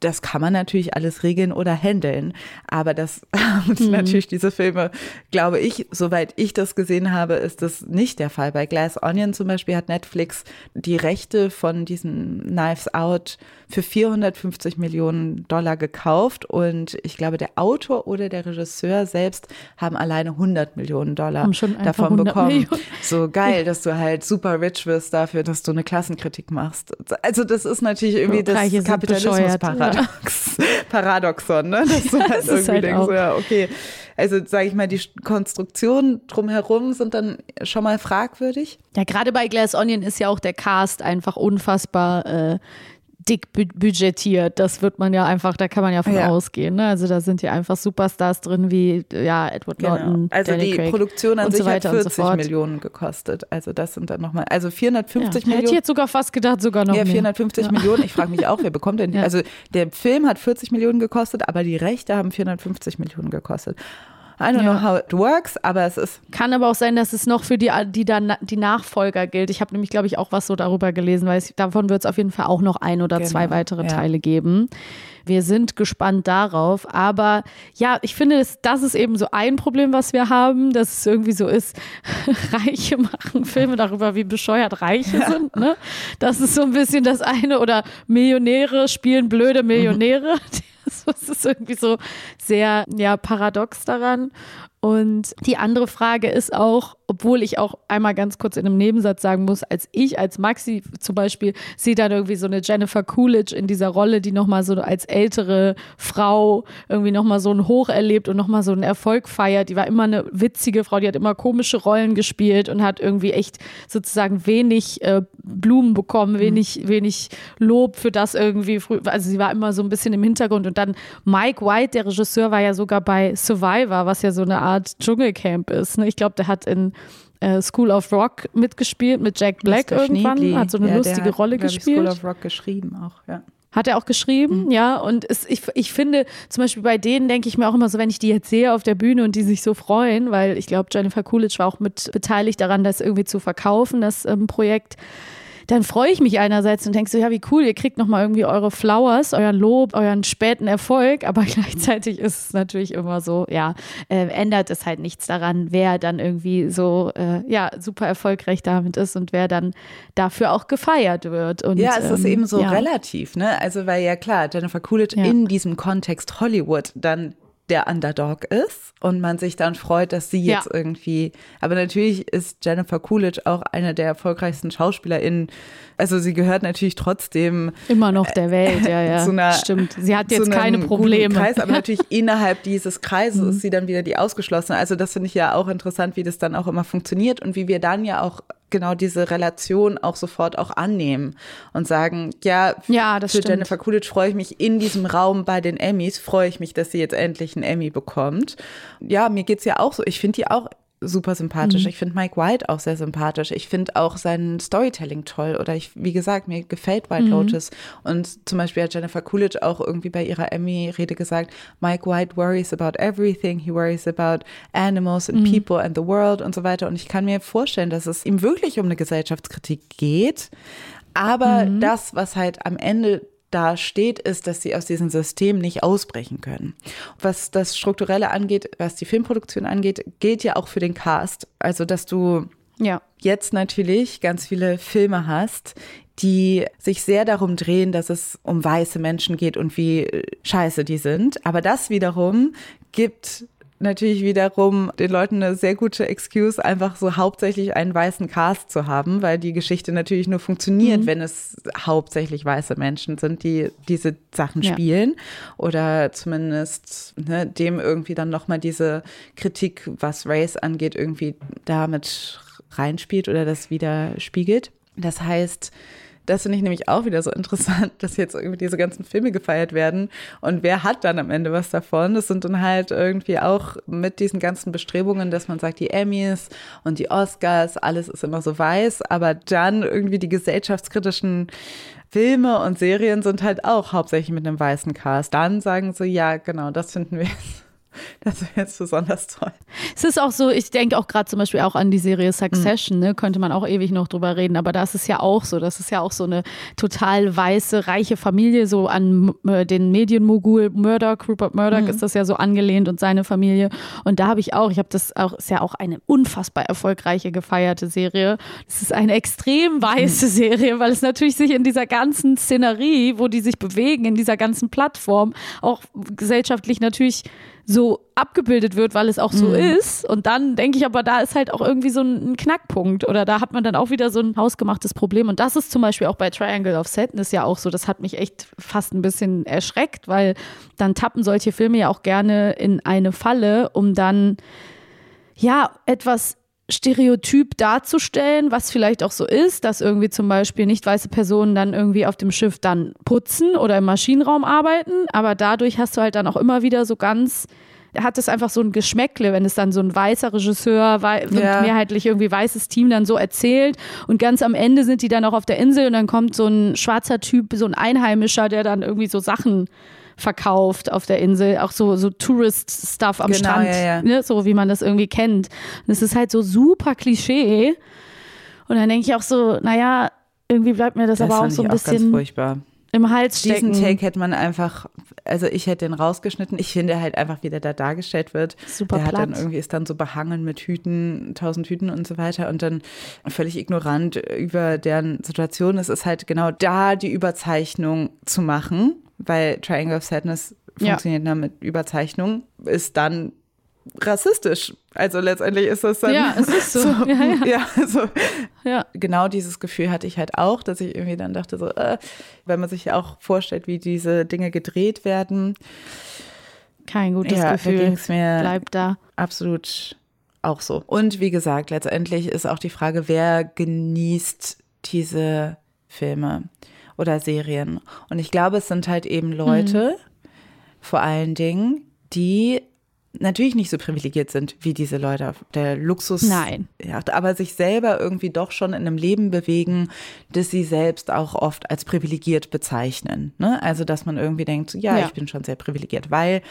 das kann man natürlich alles regeln oder handeln. Aber das mhm. natürlich diese Filme, glaube ich, soweit ich das gesehen habe, ist das nicht der Fall. Bei Glass Onion zum Beispiel hat Netflix die Rechte von diesem Knives Out für 450 Millionen Dollar gekauft und ich glaube, der Autor oder der Regisseur selbst haben alleine 100 Millionen Dollar davon bekommen. Millionen. So geil, dass du halt super rich wirst dafür, dass du eine Klassenkritik machst. Also das ist natürlich irgendwie das Kapitalismus-Paradox. Paradox, Paradoxon, ne? Dass du halt irgendwie halt denkst, ja, okay. Also sage ich mal, die Konstruktionen drumherum sind dann schon mal fragwürdig. Ja, gerade bei Glass Onion ist ja auch der Cast einfach unfassbar äh, dick budgetiert. Das wird man ja einfach, da kann man ja von ja. ausgehen. Ne? Also da sind ja einfach Superstars drin wie ja Edward genau. Norton. Also Danny die Craig Produktion an sich so hat 40 so Millionen gekostet. Also das sind dann nochmal, also 450 ja, Millionen. Hätte ich jetzt sogar fast gedacht, sogar noch ja, 450 mehr. Millionen. Ich frage mich auch, wer bekommt denn? Also der Film hat 40 Millionen gekostet, aber die Rechte haben 450 Millionen gekostet. I don't ja. know how it works, aber es ist. Kann aber auch sein, dass es noch für die, die dann die Nachfolger gilt. Ich habe nämlich, glaube ich, auch was so darüber gelesen, weil es, davon wird es auf jeden Fall auch noch ein oder genau. zwei weitere ja. Teile geben. Wir sind gespannt darauf. Aber ja, ich finde, das, ist eben so ein Problem, was wir haben, dass es irgendwie so ist, Reiche machen Filme darüber, wie bescheuert Reiche ja. sind. Ne? Das ist so ein bisschen das eine. Oder Millionäre spielen blöde Millionäre. Mhm. Das ist irgendwie so sehr ja, paradox daran. Und die andere Frage ist auch, obwohl ich auch einmal ganz kurz in einem Nebensatz sagen muss, als ich, als Maxi zum Beispiel, sehe dann irgendwie so eine Jennifer Coolidge in dieser Rolle, die nochmal so als ältere Frau irgendwie nochmal so ein Hoch erlebt und nochmal so einen Erfolg feiert. Die war immer eine witzige Frau, die hat immer komische Rollen gespielt und hat irgendwie echt sozusagen wenig äh, Blumen bekommen, mhm. wenig, mhm. wenig Lob für das irgendwie. Also sie war immer so ein bisschen im Hintergrund. Und dann Mike White, der Regisseur, war ja sogar bei Survivor, was ja so eine Art Dschungelcamp ist. Ne? Ich glaube, der hat in äh, School of Rock mitgespielt mit Jack Black Mr. irgendwann, Schneebly. hat so eine Ja, lustige hat, Rolle gespielt. School of Rock geschrieben auch, ja. Hat er auch geschrieben, ja. Und es, ich, ich finde, zum Beispiel bei denen denke ich mir auch immer so, wenn ich die jetzt sehe auf der Bühne und die sich so freuen, weil ich glaube, Jennifer Coolidge war auch mit beteiligt daran, das irgendwie zu verkaufen, das ähm, Projekt. Dann freue ich mich einerseits und denke so, ja, wie cool, ihr kriegt nochmal irgendwie eure Flowers, euren Lob, euren späten Erfolg, aber gleichzeitig ist es natürlich immer so, ja, äh, ändert es halt nichts daran, wer dann irgendwie so, äh, ja, super erfolgreich damit ist und wer dann dafür auch gefeiert wird. Und, Ja, es ist ähm, eben so ja. relativ, ne? Also, weil ja klar, Jennifer Coolidge Ja. in diesem Kontext Hollywood dann der Underdog ist und man sich dann freut, dass sie Ja. jetzt irgendwie, aber natürlich ist Jennifer Coolidge auch eine der erfolgreichsten SchauspielerInnen. Also sie gehört natürlich trotzdem Immer noch der Welt, ja, ja. einer- Stimmt. Sie hat jetzt keine Probleme. Kreis, aber natürlich innerhalb dieses Kreises Mhm. ist sie dann wieder die Ausgeschlossene. Also das finde ich ja auch interessant, wie das dann auch immer funktioniert und wie wir dann ja auch genau diese Relation auch sofort auch annehmen und sagen, ja, Ja, das für stimmt. Jennifer Coolidge freue ich mich in diesem Raum bei den Emmys, freue ich mich, dass sie jetzt endlich einen Emmy bekommt. Ja, mir geht's ja auch so. Ich finde die auch super sympathisch. Mhm. Ich finde Mike White auch sehr sympathisch. Ich finde auch sein Storytelling toll. Oder ich, wie gesagt, mir gefällt White Mhm. Lotus. Und zum Beispiel hat Jennifer Coolidge auch irgendwie bei ihrer Emmy-Rede gesagt, Mike White worries about everything. He worries about animals Mhm. and people and the world und so weiter. Und ich kann mir vorstellen, dass es ihm wirklich um eine Gesellschaftskritik geht. Aber Mhm. das, was halt am Ende da steht, ist, dass sie aus diesem System nicht ausbrechen können. Was das Strukturelle angeht, was die Filmproduktion angeht, gilt ja auch für den Cast. Also, dass du Ja. jetzt natürlich ganz viele Filme hast, die sich sehr darum drehen, dass es um weiße Menschen geht und wie äh, scheiße die sind. Aber das wiederum gibt natürlich wiederum den Leuten eine sehr gute Excuse, einfach so hauptsächlich einen weißen Cast zu haben, weil die Geschichte natürlich nur funktioniert, wenn es hauptsächlich weiße Menschen sind, die diese Sachen Ja. spielen oder zumindest ne, dem irgendwie dann nochmal diese Kritik, was Race angeht, irgendwie damit reinspielt oder das wieder spiegelt. Das heißt, das finde ich nämlich auch wieder so interessant, dass jetzt irgendwie diese ganzen Filme gefeiert werden. Und wer hat dann am Ende was davon? Das sind dann halt irgendwie auch mit diesen ganzen Bestrebungen, dass man sagt, die Emmys und die Oscars, alles ist immer so weiß, aber dann irgendwie die gesellschaftskritischen Filme und Serien sind halt auch hauptsächlich mit einem weißen Cast. Dann sagen sie, ja, genau, das finden wir jetzt, das wäre jetzt besonders toll. Es ist auch so, ich denke auch gerade zum Beispiel auch an die Serie Succession, ne? könnte man auch ewig noch drüber reden, aber das ist ja auch so, das ist ja auch so eine total weiße, reiche Familie, so an äh, den Medienmogul Murdoch, Rupert Murdoch ist das ja so angelehnt und seine Familie und da habe ich auch, ich habe das auch, ist ja auch eine unfassbar erfolgreiche, gefeierte Serie. Es ist eine extrem weiße Serie, weil es natürlich sich in dieser ganzen Szenerie, wo die sich bewegen, in dieser ganzen Plattform, auch gesellschaftlich natürlich so abgebildet wird, weil es auch so ist. Und dann denke ich aber, da ist halt auch irgendwie so ein, ein Knackpunkt oder da hat man dann auch wieder so ein hausgemachtes Problem. Und das ist zum Beispiel auch bei Triangle of Sadness ja auch so. Das hat mich echt fast ein bisschen erschreckt, weil dann tappen solche Filme ja auch gerne in eine Falle, um dann ja etwas Stereotyp darzustellen, was vielleicht auch so ist, dass irgendwie zum Beispiel nicht weiße Personen dann irgendwie auf dem Schiff dann putzen oder im Maschinenraum arbeiten, aber dadurch hast du halt dann auch immer wieder so ganz hat es einfach so ein Geschmäckle, wenn es dann so ein weißer Regisseur wei und Ja. mehrheitlich irgendwie weißes Team dann so erzählt und ganz am Ende sind die dann auch auf der Insel und dann kommt so ein schwarzer Typ, so ein Einheimischer, der dann irgendwie so Sachen verkauft auf der Insel, auch so, so Tourist-Stuff am Genau, Strand, ja, ja. Ne? so wie man das irgendwie kennt. Und es ist halt so super Klischee. Und dann denke ich auch so, naja, irgendwie bleibt mir das, Das aber auch so ein auch ganz bisschen furchtbar. Im Hals stecken. Diesen Take hätte man einfach, also ich hätte den rausgeschnitten. Ich finde halt einfach, wie der da dargestellt wird. Super der hat dann platt. irgendwie ist dann so behangen mit Hüten, tausend Hüten und so weiter und dann völlig ignorant über deren Situation. Es ist halt genau da die Überzeichnung zu machen, weil Triangle of Sadness Ja. funktioniert dann mit Überzeichnung, ist dann rassistisch. Also letztendlich ist das dann Ja, es ist so. Ja, ja. ja, also ja. genau dieses Gefühl hatte ich halt auch, dass ich irgendwie dann dachte, so, äh, wenn man sich ja auch vorstellt, wie diese Dinge gedreht werden, Kein gutes ja, da Gefühl. mir Bleibt da. absolut auch so. Und wie gesagt, letztendlich ist auch die Frage, wer genießt diese Filme oder Serien? Und ich glaube, es sind halt eben Leute, vor allen Dingen, die natürlich nicht so privilegiert sind wie diese Leute. Der Luxus. Nein. Ja, aber sich selber irgendwie doch schon in einem Leben bewegen, das sie selbst auch oft als privilegiert bezeichnen. Ne? Also, dass man irgendwie denkt, ja, ja, ich bin schon sehr privilegiert, weil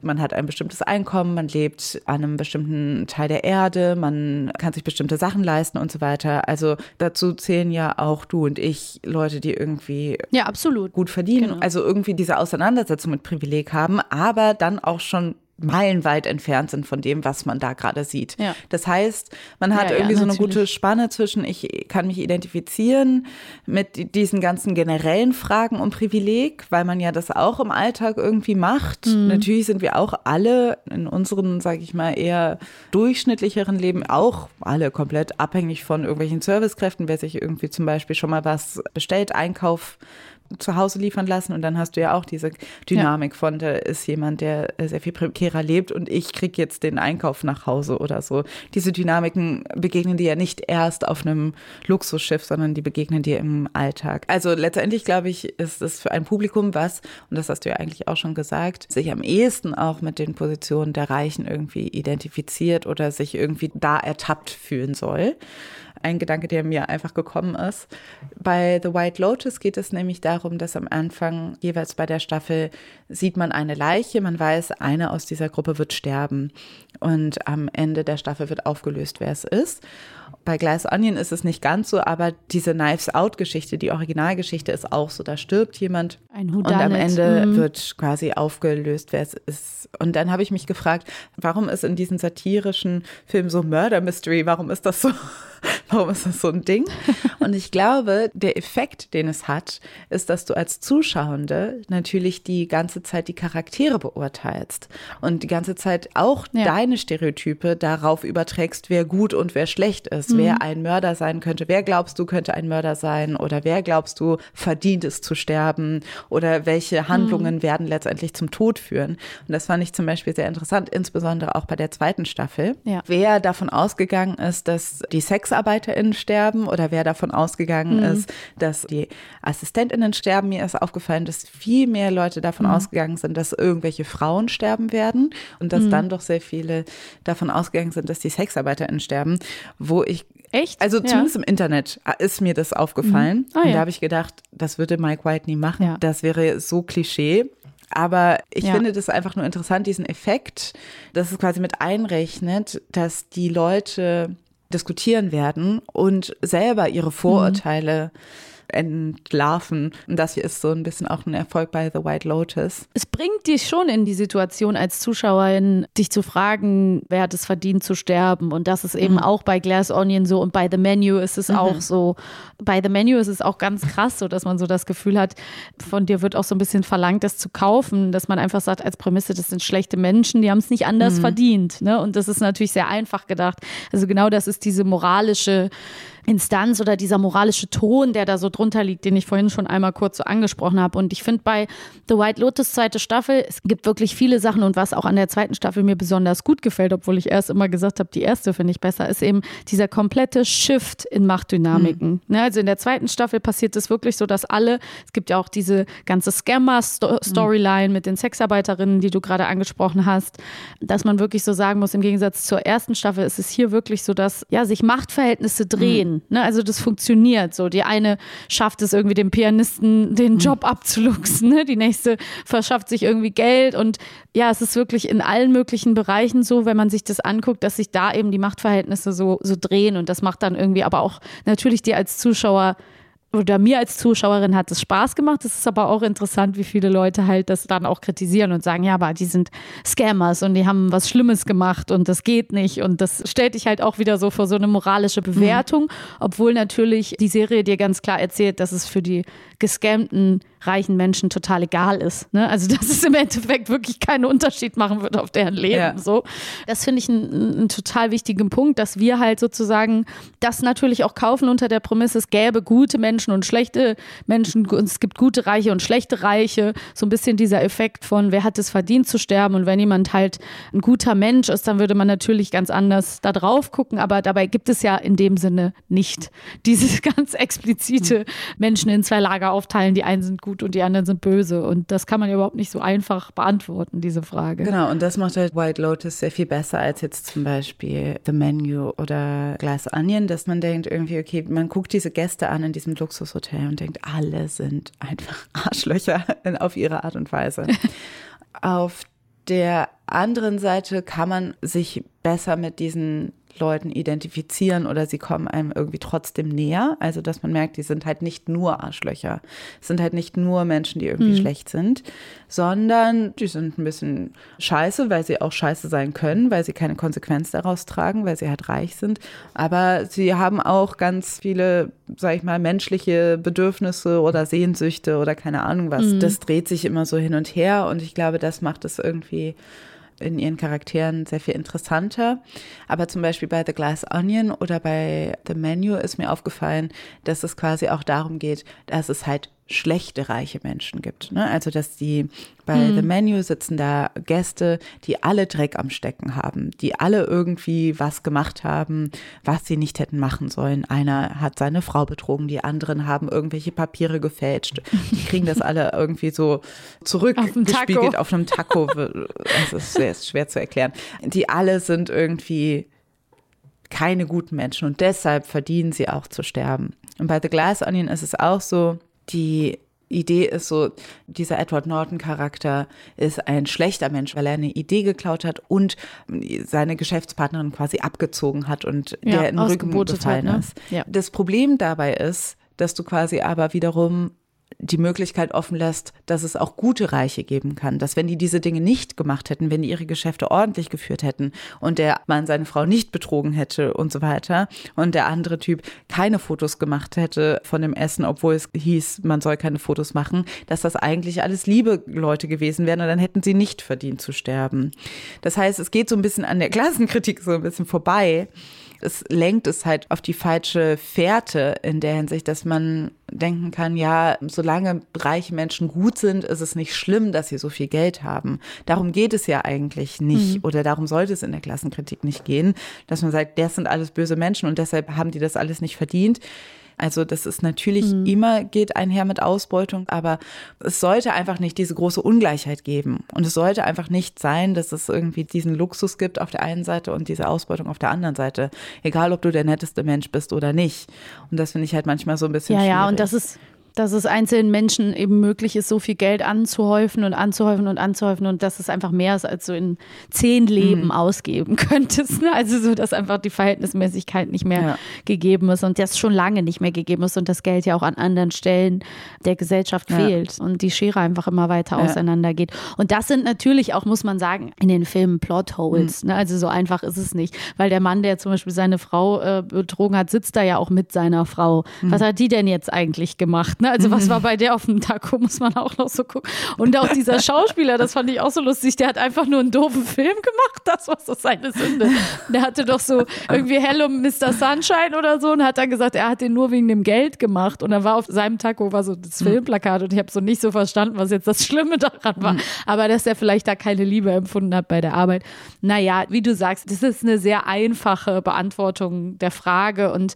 man hat ein bestimmtes Einkommen, man lebt an einem bestimmten Teil der Erde, man kann sich bestimmte Sachen leisten und so weiter. Also dazu zählen ja auch du und ich Leute, die irgendwie ja, absolut. gut verdienen. Genau. Also irgendwie diese Auseinandersetzung mit Privileg haben, aber dann auch schon meilenweit entfernt sind von dem, was man da gerade sieht. Ja. Das heißt, man hat ja, irgendwie ja, so eine gute Spanne zwischen, ich kann mich identifizieren mit diesen ganzen generellen Fragen um Privileg, weil man ja das auch im Alltag irgendwie macht. Mhm. Natürlich sind wir auch alle in unseren, sage ich mal, eher durchschnittlicheren Leben auch alle komplett abhängig von irgendwelchen Servicekräften, wer sich irgendwie zum Beispiel schon mal was bestellt, Einkauf zu Hause liefern lassen und dann hast du ja auch diese Dynamik ja. von, da ist jemand, der sehr viel prekärer lebt und ich kriege jetzt den Einkauf nach Hause oder so. Diese Dynamiken begegnen dir ja nicht erst auf einem Luxusschiff, sondern die begegnen dir im Alltag. Also letztendlich glaube ich, ist es für ein Publikum was, und das hast du ja eigentlich auch schon gesagt, sich am ehesten auch mit den Positionen der Reichen irgendwie identifiziert oder sich irgendwie da ertappt fühlen soll ein Gedanke, der mir einfach gekommen ist. Bei The White Lotus geht es nämlich darum, dass am Anfang jeweils bei der Staffel sieht man eine Leiche, man weiß, eine aus dieser Gruppe wird sterben und am Ende der Staffel wird aufgelöst, wer es ist. Bei Glass Onion ist es nicht ganz so, aber diese Knives Out Geschichte, die Originalgeschichte ist auch so, da stirbt jemand und am Ende mhm. wird quasi aufgelöst, wer es ist. Und dann habe ich mich gefragt, warum ist in diesen satirischen Filmen so Murder Mystery, warum ist das so Warum ist das so ein Ding? Und ich glaube, der Effekt, den es hat, ist, dass du als Zuschauende natürlich die ganze Zeit die Charaktere beurteilst und die ganze Zeit auch ja. deine Stereotype darauf überträgst, wer gut und wer schlecht ist, mhm. wer ein Mörder sein könnte, wer glaubst du könnte ein Mörder sein oder wer glaubst du verdient es zu sterben oder welche Handlungen mhm. werden letztendlich zum Tod führen. Und das fand ich zum Beispiel sehr interessant, insbesondere auch bei der zweiten Staffel. Ja. Wer davon ausgegangen ist, dass die Sex SexarbeiterInnen sterben oder wer davon ausgegangen mhm. ist, dass die AssistentInnen sterben. Mir ist aufgefallen, dass viel mehr Leute davon mhm. ausgegangen sind, dass irgendwelche Frauen sterben werden und dass mhm. dann doch sehr viele davon ausgegangen sind, dass die SexarbeiterInnen sterben, wo ich Echt? Also zumindest ja. im Internet ist mir das aufgefallen. Mhm. Oh, und ja. da habe ich gedacht, das würde Mike White nie machen. Ja. Das wäre so Klischee. Aber ich finde das einfach nur interessant, diesen Effekt, dass es quasi mit einrechnet, dass die Leute diskutieren werden und selber ihre Vorurteile mhm entlarven. Und das hier ist so ein bisschen auch ein Erfolg bei The White Lotus. Es bringt dich schon in die Situation als Zuschauerin, dich zu fragen, wer hat es verdient zu sterben. Und das ist eben mhm. auch bei Glass Onion so und bei The Menu ist es mhm. auch so. Bei The Menu ist es auch ganz krass so, dass man so das Gefühl hat, von dir wird auch so ein bisschen verlangt, das zu kaufen, dass man einfach sagt als Prämisse, das sind schlechte Menschen, die haben es nicht anders mhm. verdient. Ne? Und das ist natürlich sehr einfach gedacht. Also genau das ist diese moralische Instanz oder dieser moralische Ton, der da so drunter liegt, den ich vorhin schon einmal kurz so angesprochen habe. Und ich finde bei The White Lotus zweite Staffel, es gibt wirklich viele Sachen und was auch an der zweiten Staffel mir besonders gut gefällt, obwohl ich erst immer gesagt habe, die erste finde ich besser, ist eben dieser komplette Shift in Machtdynamiken. Mhm. also in der zweiten Staffel passiert es wirklich so, dass alle, es gibt ja auch diese ganze Scammer-Storyline mhm. mit den Sexarbeiterinnen, die du gerade angesprochen hast, dass man wirklich so sagen muss, im Gegensatz zur ersten Staffel ist es hier wirklich so, dass ja, sich Machtverhältnisse drehen. Mhm Ne? Also das funktioniert so. Die eine schafft es irgendwie dem Pianisten den mhm. Job abzuluxen, ne? die nächste verschafft sich irgendwie Geld und ja, es ist wirklich in allen möglichen Bereichen so, wenn man sich das anguckt, dass sich da eben die Machtverhältnisse so, so drehen und das macht dann irgendwie aber auch natürlich dir als Zuschauer oder mir als Zuschauerin hat es Spaß gemacht. Es ist aber auch interessant, wie viele Leute halt das dann auch kritisieren und sagen, ja, aber die sind Scammers und die haben was Schlimmes gemacht und das geht nicht. Und das stellt dich halt auch wieder so vor so eine moralische Bewertung, mhm. obwohl natürlich die Serie dir ganz klar erzählt, dass es für die gescammten reichen Menschen total egal ist. Ne? Also dass es im Endeffekt wirklich keinen Unterschied machen wird auf deren Leben. Ja. So, das finde ich einen total wichtigen Punkt, dass wir halt sozusagen das natürlich auch kaufen unter der Prämisse, es gäbe gute Menschen und schlechte Menschen und es gibt gute Reiche und schlechte Reiche. So ein bisschen dieser Effekt von, wer hat es verdient zu sterben und wenn jemand halt ein guter Mensch ist, dann würde man natürlich ganz anders da drauf gucken. Aber dabei gibt es ja in dem Sinne nicht dieses ganz explizite Menschen in zwei Lager aufteilen. Die einen sind gut gut und die anderen sind böse. Und das kann man ja überhaupt nicht so einfach beantworten, diese Frage. Genau, und das macht halt White Lotus sehr viel besser als jetzt zum Beispiel The Menu oder Glass Onion, dass man denkt irgendwie, okay, man guckt diese Gäste an in diesem Luxushotel und denkt, alle sind einfach Arschlöcher auf ihre Art und Weise. auf der anderen Seite kann man sich besser mit diesen Leuten identifizieren oder sie kommen einem irgendwie trotzdem näher. Also, dass man merkt, die sind halt nicht nur Arschlöcher. Es sind halt nicht nur Menschen, die irgendwie mhm. schlecht sind, sondern die sind ein bisschen scheiße, weil sie auch scheiße sein können, weil sie keine Konsequenz daraus tragen, weil sie halt reich sind. Aber sie haben auch ganz viele, sag ich mal, menschliche Bedürfnisse oder Sehnsüchte oder keine Ahnung was. Mhm. Das dreht sich immer so hin und her und ich glaube, das macht es irgendwie in ihren Charakteren sehr viel interessanter. Aber zum Beispiel bei The Glass Onion oder bei The Menu ist mir aufgefallen, dass es quasi auch darum geht, dass es halt schlechte reiche Menschen gibt. Ne? Also dass die bei mhm. The Menu sitzen da Gäste, die alle Dreck am Stecken haben, die alle irgendwie was gemacht haben, was sie nicht hätten machen sollen. Einer hat seine Frau betrogen, die anderen haben irgendwelche Papiere gefälscht. Die kriegen das alle irgendwie so zurückgespiegelt auf, auf einem Taco. Das ist sehr schwer zu erklären. Die alle sind irgendwie keine guten Menschen und deshalb verdienen sie auch zu sterben. Und bei The Glass Onion ist es auch so, die Idee ist so, dieser Edward Norton-Charakter ist ein schlechter Mensch, weil er eine Idee geklaut hat und seine Geschäftspartnerin quasi abgezogen hat und ja, der in den Rücken gefallen hat, ne? ist. Ja. Das Problem dabei ist, dass du quasi aber wiederum die Möglichkeit offen lässt, dass es auch gute Reiche geben kann. Dass wenn die diese Dinge nicht gemacht hätten, wenn die ihre Geschäfte ordentlich geführt hätten und der Mann seine Frau nicht betrogen hätte und so weiter und der andere Typ keine Fotos gemacht hätte von dem Essen, obwohl es hieß, man soll keine Fotos machen, dass das eigentlich alles liebe Leute gewesen wären und dann hätten sie nicht verdient zu sterben. Das heißt, es geht so ein bisschen an der Klassenkritik so ein bisschen vorbei es lenkt es halt auf die falsche Fährte in der Hinsicht, dass man denken kann, ja, solange reiche Menschen gut sind, ist es nicht schlimm, dass sie so viel Geld haben. Darum geht es ja eigentlich nicht mhm. oder darum sollte es in der Klassenkritik nicht gehen, dass man sagt, das sind alles böse Menschen und deshalb haben die das alles nicht verdient. Also das ist natürlich mhm. immer geht einher mit Ausbeutung, aber es sollte einfach nicht diese große Ungleichheit geben. Und es sollte einfach nicht sein, dass es irgendwie diesen Luxus gibt auf der einen Seite und diese Ausbeutung auf der anderen Seite. Egal, ob du der netteste Mensch bist oder nicht. Und das finde ich halt manchmal so ein bisschen ja, schwierig. Ja, und das ist dass es einzelnen Menschen eben möglich ist, so viel Geld anzuhäufen und anzuhäufen und anzuhäufen und dass es einfach mehr ist, als du in zehn Leben mhm. ausgeben könntest. Ne? Also so, dass einfach die Verhältnismäßigkeit nicht mehr ja. gegeben ist und das schon lange nicht mehr gegeben ist und das Geld ja auch an anderen Stellen der Gesellschaft ja. fehlt und die Schere einfach immer weiter ja. auseinandergeht. Und das sind natürlich auch, muss man sagen, in den Filmen Plotholes. Mhm. Ne? Also so einfach ist es nicht, weil der Mann, der zum Beispiel seine Frau äh, betrogen hat, sitzt da ja auch mit seiner Frau. Mhm. Was hat die denn jetzt eigentlich gemacht? Ne? Also was war bei der auf dem Taco, muss man auch noch so gucken. Und auch dieser Schauspieler, das fand ich auch so lustig, der hat einfach nur einen doofen Film gemacht. Das war so seine Sünde. Der hatte doch so irgendwie Hello Mr. Sunshine oder so und hat dann gesagt, er hat den nur wegen dem Geld gemacht. Und dann war auf seinem Taco war so das Filmplakat und ich habe so nicht so verstanden, was jetzt das Schlimme daran war. Aber dass er vielleicht da keine Liebe empfunden hat bei der Arbeit. Naja, wie du sagst, das ist eine sehr einfache Beantwortung der Frage und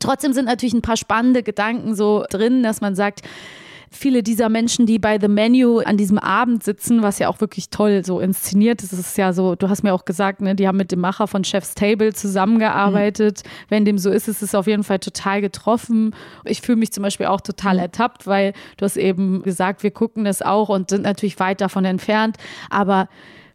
Trotzdem sind natürlich ein paar spannende Gedanken so drin, dass man sagt, viele dieser Menschen, die bei The Menu an diesem Abend sitzen, was ja auch wirklich toll so inszeniert ist, ist ja so, du hast mir auch gesagt, ne, die haben mit dem Macher von Chef's Table zusammengearbeitet. Mhm. Wenn dem so ist, ist es auf jeden Fall total getroffen. Ich fühle mich zum Beispiel auch total mhm. ertappt, weil du hast eben gesagt, wir gucken das auch und sind natürlich weit davon entfernt, aber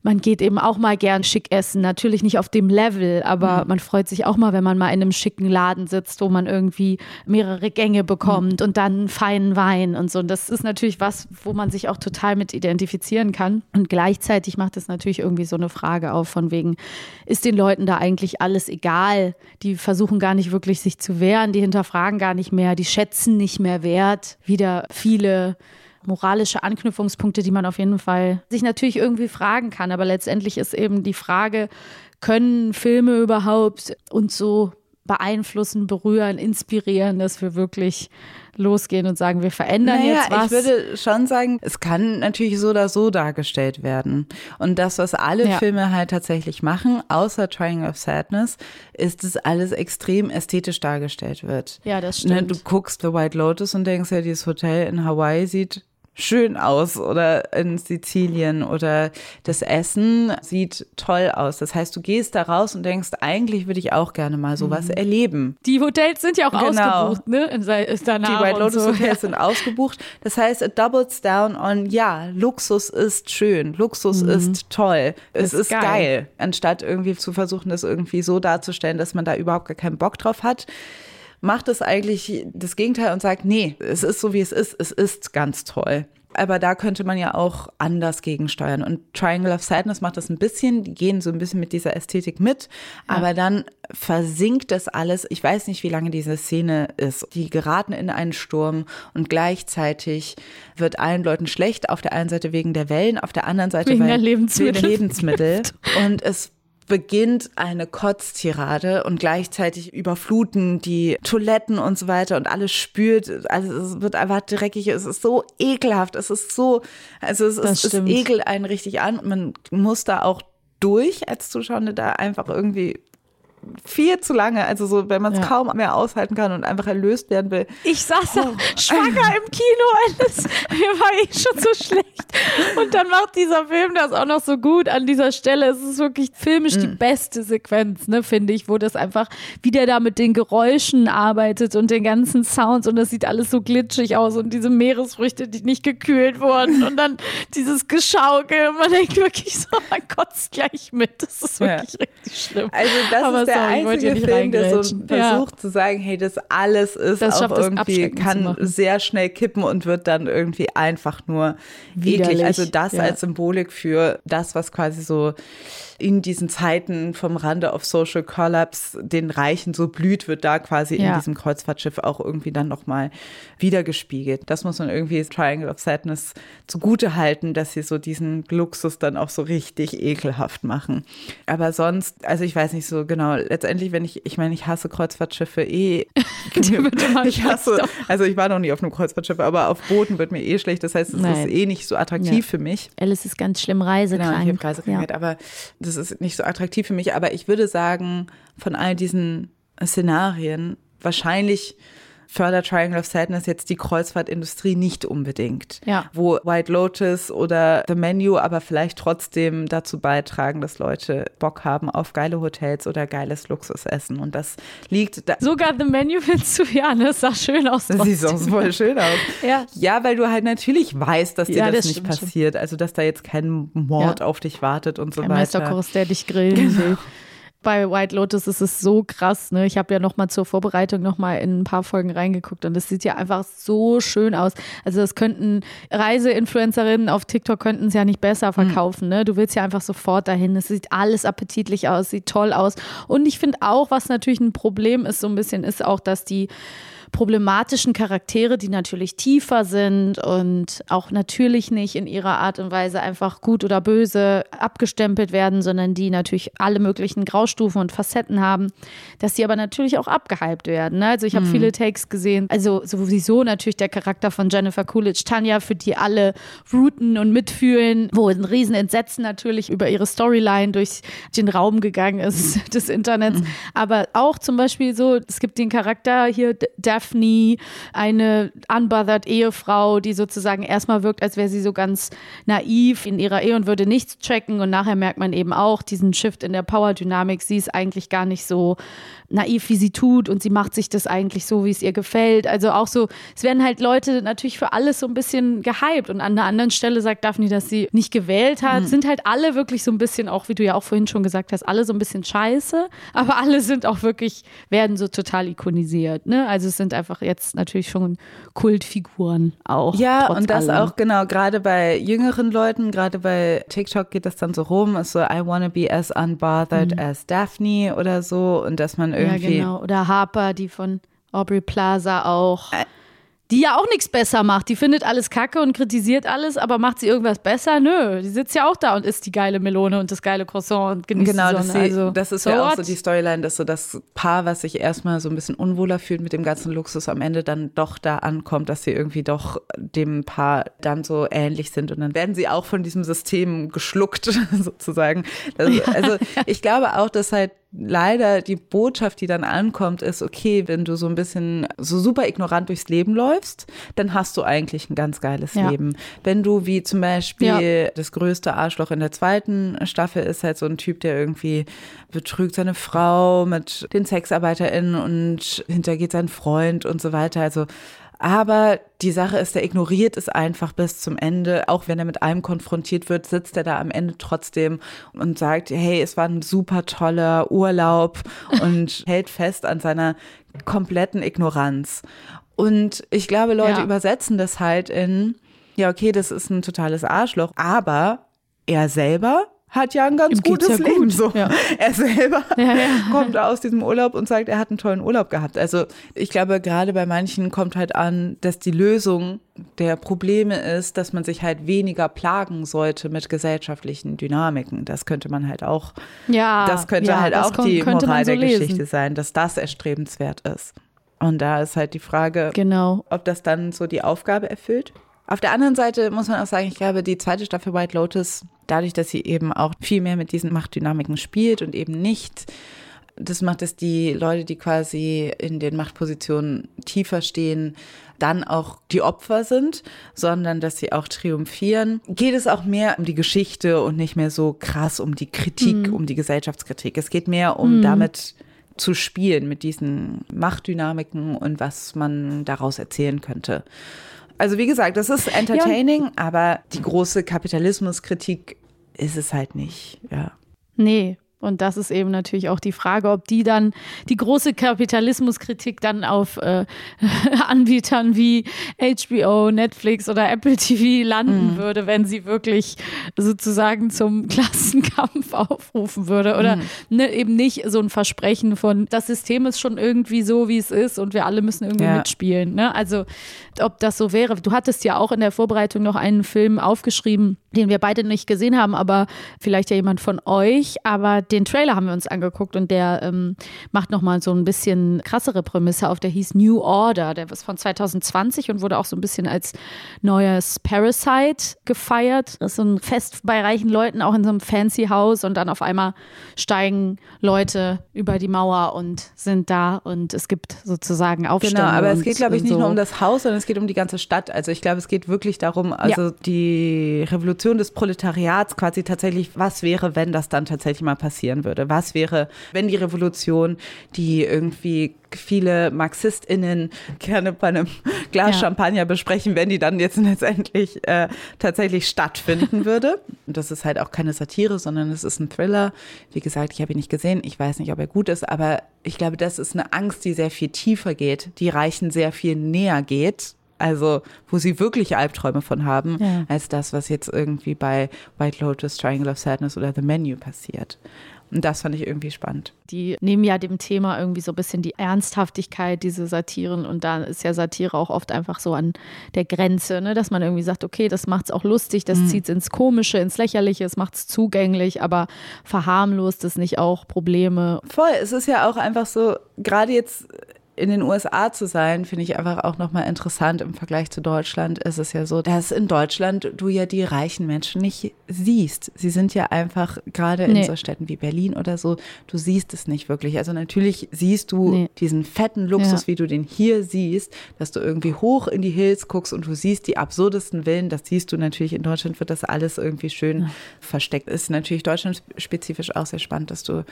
man geht eben auch mal gern schick essen. Natürlich nicht auf dem Level, aber mhm. man freut sich auch mal, wenn man mal in einem schicken Laden sitzt, wo man irgendwie mehrere Gänge bekommt mhm. und dann feinen Wein und so. Und das ist natürlich was, wo man sich auch total mit identifizieren kann. Und gleichzeitig macht es natürlich irgendwie so eine Frage auf, von wegen, ist den Leuten da eigentlich alles egal? Die versuchen gar nicht wirklich sich zu wehren, die hinterfragen gar nicht mehr, die schätzen nicht mehr wert. Wieder viele moralische Anknüpfungspunkte, die man auf jeden Fall sich natürlich irgendwie fragen kann. Aber letztendlich ist eben die Frage, können Filme überhaupt uns so beeinflussen, berühren, inspirieren, dass wir wirklich losgehen und sagen, wir verändern naja, jetzt was. Ich würde schon sagen, es kann natürlich so oder so dargestellt werden. Und das, was alle ja. Filme halt tatsächlich machen, außer Triangle of Sadness, ist, dass alles extrem ästhetisch dargestellt wird. Ja, das ne, stimmt. Du guckst The White Lotus und denkst ja, dieses Hotel in Hawaii sieht schön aus oder in Sizilien oder das Essen sieht toll aus. Das heißt, du gehst da raus und denkst, eigentlich würde ich auch gerne mal sowas mhm. erleben. Die Hotels sind ja auch genau. ausgebucht, ne? In, die White Lotus so. Hotels sind ausgebucht. Das heißt, it doubles down on, ja, Luxus ist schön, Luxus mhm. ist toll, es ist, ist geil. geil. Anstatt irgendwie zu versuchen, das irgendwie so darzustellen, dass man da überhaupt gar keinen Bock drauf hat macht es eigentlich das Gegenteil und sagt, nee, es ist so, wie es ist, es ist ganz toll. Aber da könnte man ja auch anders gegensteuern. Und Triangle of Sadness macht das ein bisschen, die gehen so ein bisschen mit dieser Ästhetik mit, ja. aber dann versinkt das alles. Ich weiß nicht, wie lange diese Szene ist. Die geraten in einen Sturm und gleichzeitig wird allen Leuten schlecht. Auf der einen Seite wegen der Wellen, auf der anderen Seite wegen der Lebensmittel. Wegen Lebensmittel. Und es beginnt eine Kotztirade und gleichzeitig überfluten die Toiletten und so weiter und alles spürt. Also es wird einfach dreckig. Es ist so ekelhaft. Es ist so, also es, ist, es ekelt einen richtig an. Man muss da auch durch als Zuschauer da einfach irgendwie viel zu lange, also so, wenn man es ja. kaum mehr aushalten kann und einfach erlöst werden will. Ich saß da oh. schwanger im Kino, alles, mir war eh schon so schlecht. Und dann macht dieser Film das auch noch so gut an dieser Stelle. Es ist wirklich filmisch mhm. die beste Sequenz, ne, finde ich, wo das einfach, wie der da mit den Geräuschen arbeitet und den ganzen Sounds und das sieht alles so glitschig aus und diese Meeresfrüchte, die nicht gekühlt wurden und dann dieses Geschaukel man denkt wirklich so, man kotzt gleich mit. Das ist wirklich ja. richtig schlimm. Also das Aber ist der der einzige Film, der so versucht ja. zu sagen, hey, das alles ist das auch irgendwie, kann sehr schnell kippen und wird dann irgendwie einfach nur Widerlich. eklig. Also das ja. als Symbolik für das, was quasi so in diesen Zeiten vom Rande auf Social Collapse den Reichen so blüht, wird da quasi ja. in diesem Kreuzfahrtschiff auch irgendwie dann nochmal wiedergespiegelt. Das muss man irgendwie Triangle of Sadness zugute halten, dass sie so diesen Luxus dann auch so richtig ekelhaft machen. Aber sonst, also ich weiß nicht so genau, letztendlich, wenn ich, ich meine, ich hasse Kreuzfahrtschiffe eh. ich hasse, also ich war noch nie auf einem Kreuzfahrtschiff, aber auf Booten wird mir eh schlecht. Das heißt, es Nein. ist eh nicht so attraktiv ja. für mich. Alice ist ganz schlimm reisekrank. Genau, ich habe Reisekrankheit, ja. aber das ist nicht so attraktiv für mich, aber ich würde sagen, von all diesen Szenarien wahrscheinlich fördert Triangle of Sadness jetzt die Kreuzfahrtindustrie nicht unbedingt. Ja. Wo White Lotus oder The Menu aber vielleicht trotzdem dazu beitragen, dass Leute Bock haben auf geile Hotels oder geiles Luxusessen. Und das liegt da. Sogar The Menu willst du, ja? Das sah schön aus. Das sieht auch voll schön aus. ja. ja, weil du halt natürlich weißt, dass dir ja, das, das, nicht passiert. Schon. Also, dass da jetzt kein Mord ja. auf dich wartet und so Kein weiter. Meisterkurs, der dich grillen genau. will bei White Lotus ist es so krass. Ne? Ich habe ja noch mal zur Vorbereitung noch mal in ein paar Folgen reingeguckt und es sieht ja einfach so schön aus. Also das könnten Reiseinfluencerinnen auf TikTok könnten es ja nicht besser hm. verkaufen. Ne? Du willst ja einfach sofort dahin. Es sieht alles appetitlich aus, sieht toll aus. Und ich finde auch, was natürlich ein Problem ist, so ein bisschen, ist auch, dass die problematischen Charaktere, die natürlich tiefer sind und auch natürlich nicht in ihrer Art und Weise einfach gut oder böse abgestempelt werden, sondern die natürlich alle möglichen Graustufen und Facetten haben, dass die aber natürlich auch abgehypt werden. Ne? Also ich habe mhm. viele Takes gesehen, also sowieso natürlich der Charakter von Jennifer Coolidge, Tanja, für die alle routen und mitfühlen, wo ein Riesenentsetzen natürlich über ihre Storyline durch den Raum gegangen ist des Internets. Mhm. Aber auch zum Beispiel so, es gibt den Charakter hier, Daphne Daphne, eine unbothered Ehefrau, die sozusagen erstmal wirkt, als wäre sie so ganz naiv in ihrer Ehe und würde nichts checken. Und nachher merkt man eben auch diesen Shift in der Power-Dynamik. Sie ist eigentlich gar nicht so naiv, wie sie tut und sie macht sich das eigentlich so, wie es ihr gefällt. Also auch so, es werden halt Leute natürlich für alles so ein bisschen gehypt und an der anderen Stelle sagt Daphne, dass sie nicht gewählt hat. Mhm. Sind halt alle wirklich so ein bisschen, auch wie du ja auch vorhin schon gesagt hast, alle so ein bisschen scheiße, aber alle sind auch wirklich, werden so total ikonisiert. Ne? Also es sind einfach jetzt natürlich schon Kultfiguren auch. Ja, und das allem. auch genau, gerade bei jüngeren Leuten, gerade bei TikTok geht das dann so rum, ist so, I wanna be as unbothered mhm. as Daphne oder so und dass man irgendwie. Ja, genau. Oder Harper, die von Aubrey Plaza auch. Äh, die ja auch nichts besser macht. Die findet alles kacke und kritisiert alles, aber macht sie irgendwas besser? Nö, die sitzt ja auch da und isst die geile Melone und das geile Croissant und genießt genau, die Sonne. Das, also, das ist so ja what? auch so die Storyline, dass so das Paar, was sich erstmal so ein bisschen unwohler fühlt mit dem ganzen Luxus, am Ende dann doch da ankommt, dass sie irgendwie doch dem Paar dann so ähnlich sind und dann werden sie auch von diesem System geschluckt sozusagen. Also, also ich glaube auch, dass halt leider die Botschaft, die dann ankommt, ist, okay, wenn du so ein bisschen so super ignorant durchs Leben läufst, dann hast du eigentlich ein ganz geiles ja. Leben. Wenn du wie zum Beispiel ja. das größte Arschloch in der zweiten Staffel ist halt so ein Typ, der irgendwie betrügt seine Frau mit den SexarbeiterInnen und hintergeht seinen Freund und so weiter. Also aber die Sache ist, er ignoriert es einfach bis zum Ende. Auch wenn er mit allem konfrontiert wird, sitzt er da am Ende trotzdem und sagt, hey, es war ein super toller Urlaub und hält fest an seiner kompletten Ignoranz. Und ich glaube, Leute ja. übersetzen das halt in, ja, okay, das ist ein totales Arschloch, aber er selber hat ja ein ganz Ihm gutes ja Leben. Gut. So. Ja. Er selber ja, kommt aus diesem Urlaub und sagt, er hat einen tollen Urlaub gehabt. Also ich glaube, gerade bei manchen kommt halt an, dass die Lösung der Probleme ist, dass man sich halt weniger plagen sollte mit gesellschaftlichen Dynamiken. Das könnte man halt auch, ja, das könnte halt das auch die Moral so der lesen. Geschichte sein, dass das erstrebenswert ist. Und da ist halt die Frage, genau. ob das dann so die Aufgabe erfüllt. Auf der anderen Seite muss man auch sagen, ich glaube, die zweite Staffel White Lotus, dadurch, dass sie eben auch viel mehr mit diesen Machtdynamiken spielt und eben nicht das macht es die Leute, die quasi in den Machtpositionen tiefer stehen, dann auch die Opfer sind, sondern dass sie auch triumphieren. Geht es auch mehr um die Geschichte und nicht mehr so krass um die Kritik, mhm. um die Gesellschaftskritik. Es geht mehr um mhm. damit zu spielen, mit diesen Machtdynamiken und was man daraus erzählen könnte. Also wie gesagt, das ist entertaining, ja. aber die große Kapitalismuskritik ist es halt nicht, ja. Nee, und das ist eben natürlich auch die Frage, ob die dann die große Kapitalismuskritik dann auf äh, Anbietern wie HBO, Netflix oder Apple TV landen mhm. würde, wenn sie wirklich sozusagen zum Klassenkampf aufrufen würde. Oder mhm. ne, eben nicht so ein Versprechen von, das System ist schon irgendwie so, wie es ist und wir alle müssen irgendwie ja. mitspielen. Ne? Also ob das so wäre. Du hattest ja auch in der Vorbereitung noch einen Film aufgeschrieben, den wir beide nicht gesehen haben, aber vielleicht ja jemand von euch. Aber den Trailer haben wir uns angeguckt und der ähm, macht nochmal so ein bisschen krassere Prämisse auf. Der hieß New Order. Der ist von 2020 und wurde auch so ein bisschen als neues Parasite gefeiert. Das ist so ein Fest bei reichen Leuten, auch in so einem fancy Haus und dann auf einmal steigen Leute über die Mauer und sind da und es gibt sozusagen Aufstände. Genau, aber es geht, glaube ich, nicht so. nur um das Haus, sondern es geht um die ganze Stadt. Also ich glaube, es geht wirklich darum, also ja. die Revolution des Proletariats quasi tatsächlich, was wäre, wenn das dann tatsächlich mal passieren würde? Was wäre, wenn die Revolution, die irgendwie viele MarxistInnen gerne bei einem Glas ja. Champagner besprechen, wenn die dann jetzt letztendlich äh, tatsächlich stattfinden würde. Das ist halt auch keine Satire, sondern es ist ein Thriller. Wie gesagt, ich habe ihn nicht gesehen. Ich weiß nicht, ob er gut ist, aber ich glaube, das ist eine Angst, die sehr viel tiefer geht, die Reichen sehr viel näher geht also, wo sie wirklich Albträume von haben, ja. als das, was jetzt irgendwie bei White Lotus, Triangle of Sadness oder The Menu passiert. Und das fand ich irgendwie spannend. Die nehmen ja dem Thema irgendwie so ein bisschen die Ernsthaftigkeit, diese Satiren. Und da ist ja Satire auch oft einfach so an der Grenze, ne? dass man irgendwie sagt, okay, das macht es auch lustig, das mhm. zieht es ins Komische, ins Lächerliche, es macht es zugänglich, aber verharmlost es nicht auch Probleme. Voll, es ist ja auch einfach so, gerade jetzt in den USA zu sein, finde ich einfach auch nochmal interessant im Vergleich zu Deutschland. Ist es ja so, dass in Deutschland du ja die reichen Menschen nicht siehst. Sie sind ja einfach gerade nee. in so Städten wie Berlin oder so, du siehst es nicht wirklich. Also natürlich siehst du nee. diesen fetten Luxus, ja. wie du den hier siehst, dass du irgendwie hoch in die Hills guckst und du siehst die absurdesten Villen. Das siehst du natürlich in Deutschland, wird das alles irgendwie schön ja. versteckt. Ist natürlich deutschlandspezifisch auch sehr spannend, dass du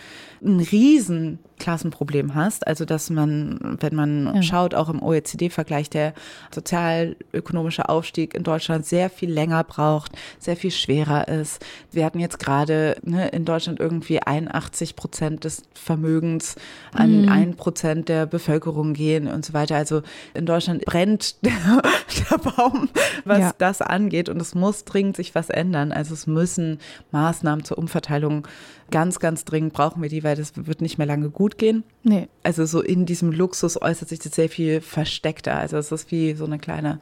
ein riesen Klassenproblem hast. Also dass man wenn man ja. schaut, auch im OECD-Vergleich, der sozialökonomische Aufstieg in Deutschland sehr viel länger braucht, sehr viel schwerer ist. Wir hatten jetzt gerade ne, in Deutschland irgendwie 81 Prozent des Vermögens an ein mhm. Prozent der Bevölkerung gehen und so weiter. Also in Deutschland brennt der, der Baum, was ja. das angeht. Und es muss dringend sich was ändern. Also es müssen Maßnahmen zur Umverteilung ganz, ganz dringend brauchen wir die, weil das wird nicht mehr lange gut gehen. Nee. Also so in diesem Luxus äußert sich das sehr viel versteckter. Also es ist wie so eine kleine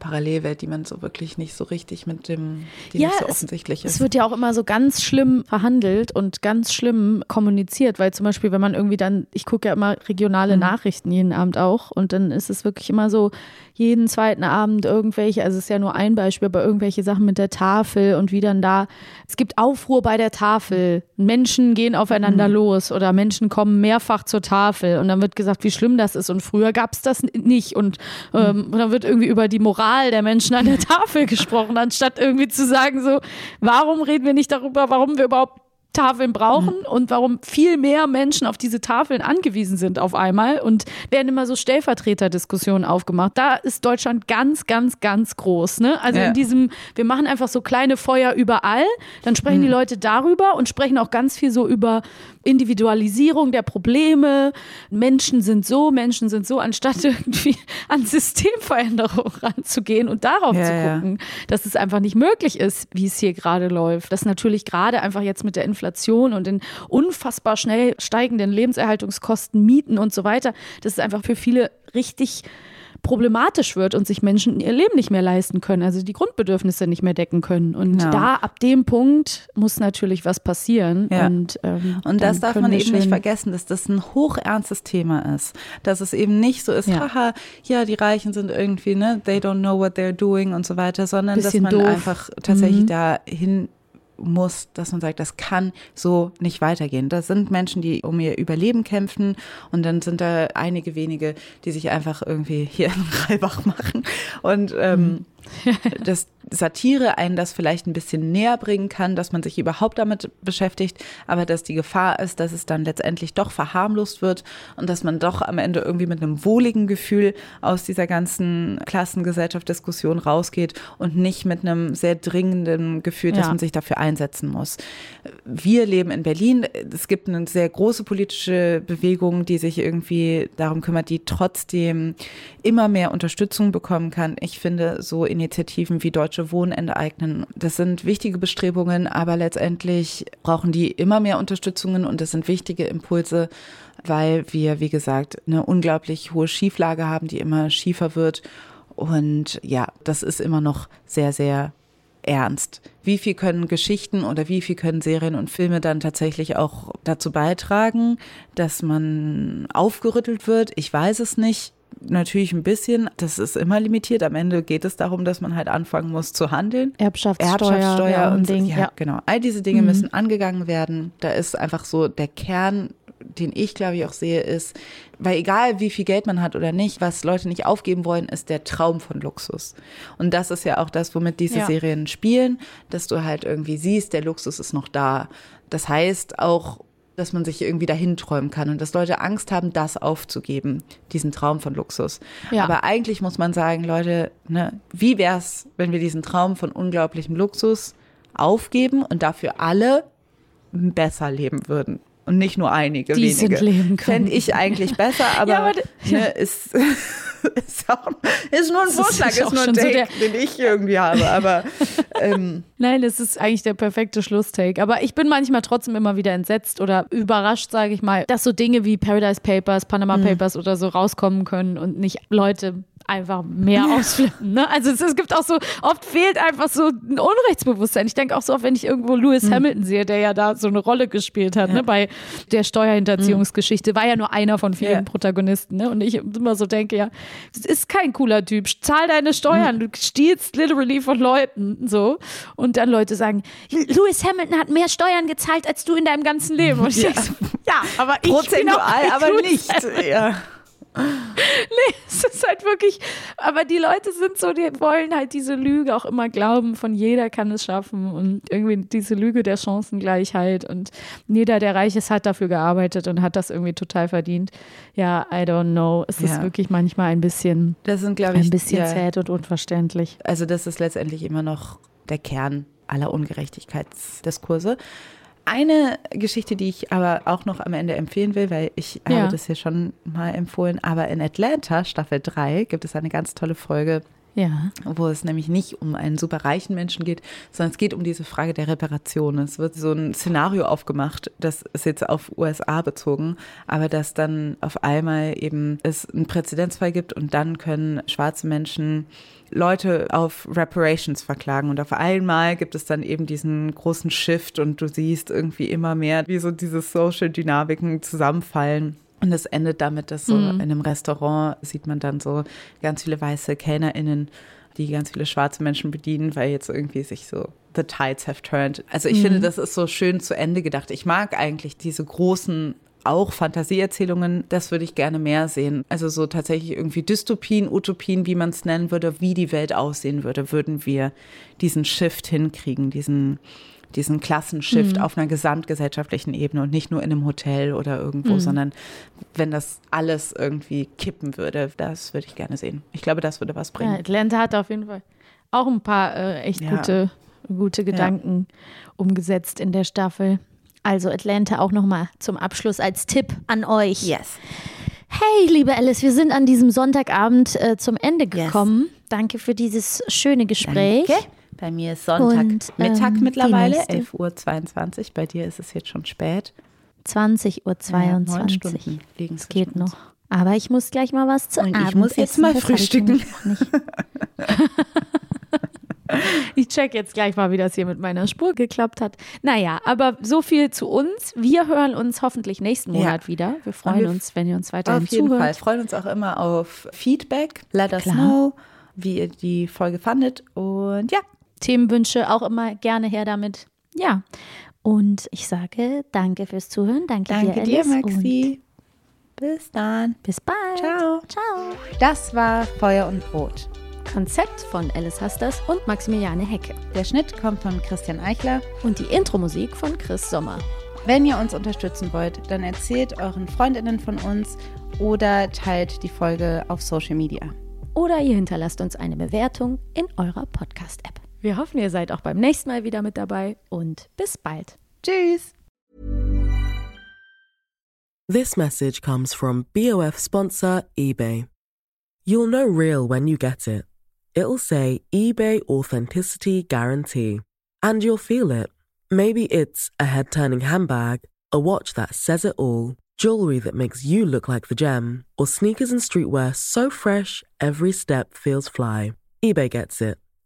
Parallelwelt, die man so wirklich nicht so richtig mit dem, die ja, nicht so offensichtlich es, ist. Es wird ja auch immer so ganz schlimm verhandelt und ganz schlimm kommuniziert, weil zum Beispiel, wenn man irgendwie dann, ich gucke ja immer regionale mhm. Nachrichten jeden Abend auch und dann ist es wirklich immer so, jeden zweiten Abend irgendwelche, also es ist ja nur ein Beispiel, aber irgendwelche Sachen mit der Tafel und wie dann da, es gibt Aufruhr bei der Tafel, Menschen gehen aufeinander mhm. los oder Menschen kommen mehrfach zur Tafel und dann wird gesagt, wie schlimm das ist und früher gab es das nicht und, ähm, und dann wird irgendwie über die Moral der Menschen an der Tafel gesprochen, anstatt irgendwie zu sagen so, warum reden wir nicht darüber, warum wir überhaupt Tafeln brauchen mhm. und warum viel mehr Menschen auf diese Tafeln angewiesen sind auf einmal und werden immer so Stellvertreterdiskussionen aufgemacht. Da ist Deutschland ganz, ganz, ganz groß. Ne? Also ja. in diesem, wir machen einfach so kleine Feuer überall, dann sprechen mhm. die Leute darüber und sprechen auch ganz viel so über Individualisierung der Probleme. Menschen sind so, Menschen sind so, anstatt irgendwie an Systemveränderungen ranzugehen und darauf ja, zu gucken, ja. dass es einfach nicht möglich ist, wie es hier gerade läuft. Dass natürlich gerade einfach jetzt mit der Inflation und den unfassbar schnell steigenden Lebenserhaltungskosten, Mieten und so weiter, dass es einfach für viele richtig problematisch wird und sich Menschen ihr Leben nicht mehr leisten können, also die Grundbedürfnisse nicht mehr decken können. Und ja. da ab dem Punkt muss natürlich was passieren. Ja. Und, ähm, und das darf man eben nicht vergessen, dass das ein hochernstes Thema ist. Dass es eben nicht so ist, ja. haha, ja, die Reichen sind irgendwie, ne, they don't know what they're doing und so weiter, sondern dass man doof. einfach tatsächlich mhm. dahin muss, dass man sagt, das kann so nicht weitergehen. Das sind Menschen, die um ihr Überleben kämpfen und dann sind da einige wenige, die sich einfach irgendwie hier in Reibach machen und ähm, mhm. dass Satire einen das vielleicht ein bisschen näher bringen kann, dass man sich überhaupt damit beschäftigt, aber dass die Gefahr ist, dass es dann letztendlich doch verharmlost wird und dass man doch am Ende irgendwie mit einem wohligen Gefühl aus dieser ganzen Klassengesellschaft-Diskussion rausgeht und nicht mit einem sehr dringenden Gefühl, dass ja. man sich dafür einsetzen muss. Wir leben in Berlin. Es gibt eine sehr große politische Bewegung, die sich irgendwie darum kümmert, die trotzdem immer mehr Unterstützung bekommen kann. Ich finde so Initiativen wie Deutsche Wohnen enteignen. Das sind wichtige Bestrebungen, aber letztendlich brauchen die immer mehr Unterstützungen und das sind wichtige Impulse, weil wir, wie gesagt, eine unglaublich hohe Schieflage haben, die immer schiefer wird. Und ja, das ist immer noch sehr, sehr ernst. Wie viel können Geschichten oder wie viel können Serien und Filme dann tatsächlich auch dazu beitragen, dass man aufgerüttelt wird? Ich weiß es nicht natürlich ein bisschen, das ist immer limitiert. Am Ende geht es darum, dass man halt anfangen muss zu handeln. Erbschaftssteuer, Erbschaftssteuer und Ding, ja, ja, genau. All diese Dinge mhm. müssen angegangen werden. Da ist einfach so der Kern, den ich glaube ich auch sehe, ist, weil egal wie viel Geld man hat oder nicht, was Leute nicht aufgeben wollen, ist der Traum von Luxus. Und das ist ja auch das, womit diese ja. Serien spielen, dass du halt irgendwie siehst, der Luxus ist noch da. Das heißt auch dass man sich irgendwie dahin träumen kann und dass Leute Angst haben, das aufzugeben, diesen Traum von Luxus. Ja. Aber eigentlich muss man sagen, Leute, ne, wie wäre es, wenn wir diesen Traum von unglaublichem Luxus aufgeben und dafür alle besser leben würden? Und nicht nur einige Die wenige. leben können. Fände ich eigentlich besser, aber, ja, aber ne, ist ist, auch, ist nur ein Vorschlag, ist, ist nur ein Take, so den ich irgendwie habe. Aber ähm. nein, es ist eigentlich der perfekte Schlusstake. Aber ich bin manchmal trotzdem immer wieder entsetzt oder überrascht, sage ich mal, dass so Dinge wie Paradise Papers, Panama mhm. Papers oder so rauskommen können und nicht Leute einfach mehr ausflippen. Ne? Also es, es, gibt auch so, oft fehlt einfach so ein Unrechtsbewusstsein. Ich denke auch so oft, wenn ich irgendwo Lewis mhm. Hamilton sehe, der ja da so eine Rolle gespielt hat, ne, ja. ne, bei der Steuerhinterziehungsgeschichte, war ja nur einer von vielen ja. Protagonisten. Ne? Und ich immer so denke, ja, das ist kein cooler Typ. Zahl deine Steuern, mhm. du stiehlst literally von Leuten. so Und dann Leute sagen, Lewis Hamilton hat mehr Steuern gezahlt als du in deinem ganzen Leben. Und ich ja. denke so, ja, aber ich Prozentual, aber nicht. Ja nee, es ist halt wirklich, aber die Leute sind so, die wollen halt diese Lüge auch immer glauben, von jeder kann es schaffen und irgendwie diese Lüge der Chancengleichheit und jeder, der reich ist, hat dafür gearbeitet und hat das irgendwie total verdient. Ja, I don't know. Es ja. ist wirklich manchmal ein bisschen, das sind, ich, ein bisschen ja. zäh und unverständlich. Also das ist letztendlich immer noch der Kern aller Ungerechtigkeitsdiskurse. Eine Geschichte, die ich aber auch noch am Ende empfehlen will, weil ich ja. habe das hier schon mal empfohlen, aber in Atlanta, Staffel 3, gibt es eine ganz tolle Folge, Ja. wo es nämlich nicht um einen super reichen Menschen geht, sondern es geht um diese Frage der Reparation. Es wird so ein Szenario aufgemacht, das ist jetzt auf USA bezogen, aber dass dann auf einmal eben es einen Präzedenzfall gibt und dann können schwarze Menschen Leute auf Reparations verklagen und auf einmal gibt es dann eben diesen großen Shift und du siehst irgendwie immer mehr, wie so diese Social Dynamiken zusammenfallen. Und es endet damit, dass so Mhm. in einem Restaurant sieht man dann so ganz viele weiße KellnerInnen, die ganz viele schwarze Menschen bedienen, weil jetzt irgendwie sich so the tides have turned. Also ich finde, das ist so schön zu Ende gedacht. Ich mag eigentlich diese großen auch Fantasieerzählungen, das würde ich gerne mehr sehen. Also so tatsächlich irgendwie Dystopien, Utopien, wie man es nennen würde, wie die Welt aussehen würde, würden wir diesen Shift hinkriegen, diesen diesen Klassenshift auf einer gesamtgesellschaftlichen Ebene und nicht nur in einem Hotel oder irgendwo, sondern wenn das alles irgendwie kippen würde, das würde ich gerne sehen. Ich glaube, das würde was ja. bringen. Atlanta hat auf jeden Fall auch ein paar äh, echt Ja. gute, gute Gedanken umgesetzt in der Staffel. Also Atlanta auch nochmal zum Abschluss als Tipp an euch. Yes. Hey, liebe Alice, wir sind an diesem Sonntagabend äh, zum Ende gekommen. Danke für dieses schöne Gespräch. Danke. Bei mir ist Sonntag Und, Mittag ähm, mittlerweile, die nächste- 11.22 Uhr. Bei dir ist es jetzt schon spät. 20.22 Uhr. Ja, neun Stunden liegen Es geht noch. Aber ich muss gleich mal was zu Und ich Abend muss jetzt essen. mal Das hab ich frühstücken. Ich check jetzt gleich mal, wie das hier mit meiner Spur geklappt hat. Naja, aber so viel zu uns. Wir hören uns hoffentlich nächsten Ja. Monat wieder. Wir freuen wir- uns, wenn ihr uns weiterhin Auf jeden zuhört. Fall. Freuen uns auch immer auf Feedback. Let us Klar. know, wie ihr die Folge fandet. Und ja, Themenwünsche auch immer gerne her damit. Ja. Und ich sage danke fürs Zuhören. Danke, danke dir, dir. Maxi. Bis dann. Bis bald. Ciao. Ciao. Das war Feuer und Brot. Konzept von Alice Hasters und Maximiliane Hecke. Der Schnitt kommt von Christian Eichler. Und die Intro-Musik von Chris Sommer. Wenn ihr uns unterstützen wollt, dann erzählt euren Freundinnen von uns oder teilt die Folge auf Social Media. Oder ihr hinterlasst uns eine Bewertung in eurer Podcast-App. Wir hoffen, ihr seid auch beim nächsten Mal wieder mit dabei und bis bald. Tschüss. This message comes from BOF sponsor eBay. You'll know real when you get it. It'll say eBay Authenticity Guarantee. And you'll feel it. Maybe it's a head turning handbag, a watch that says it all, jewelry that makes you look like the gem, or sneakers and streetwear so fresh every step feels fly. eBay gets it.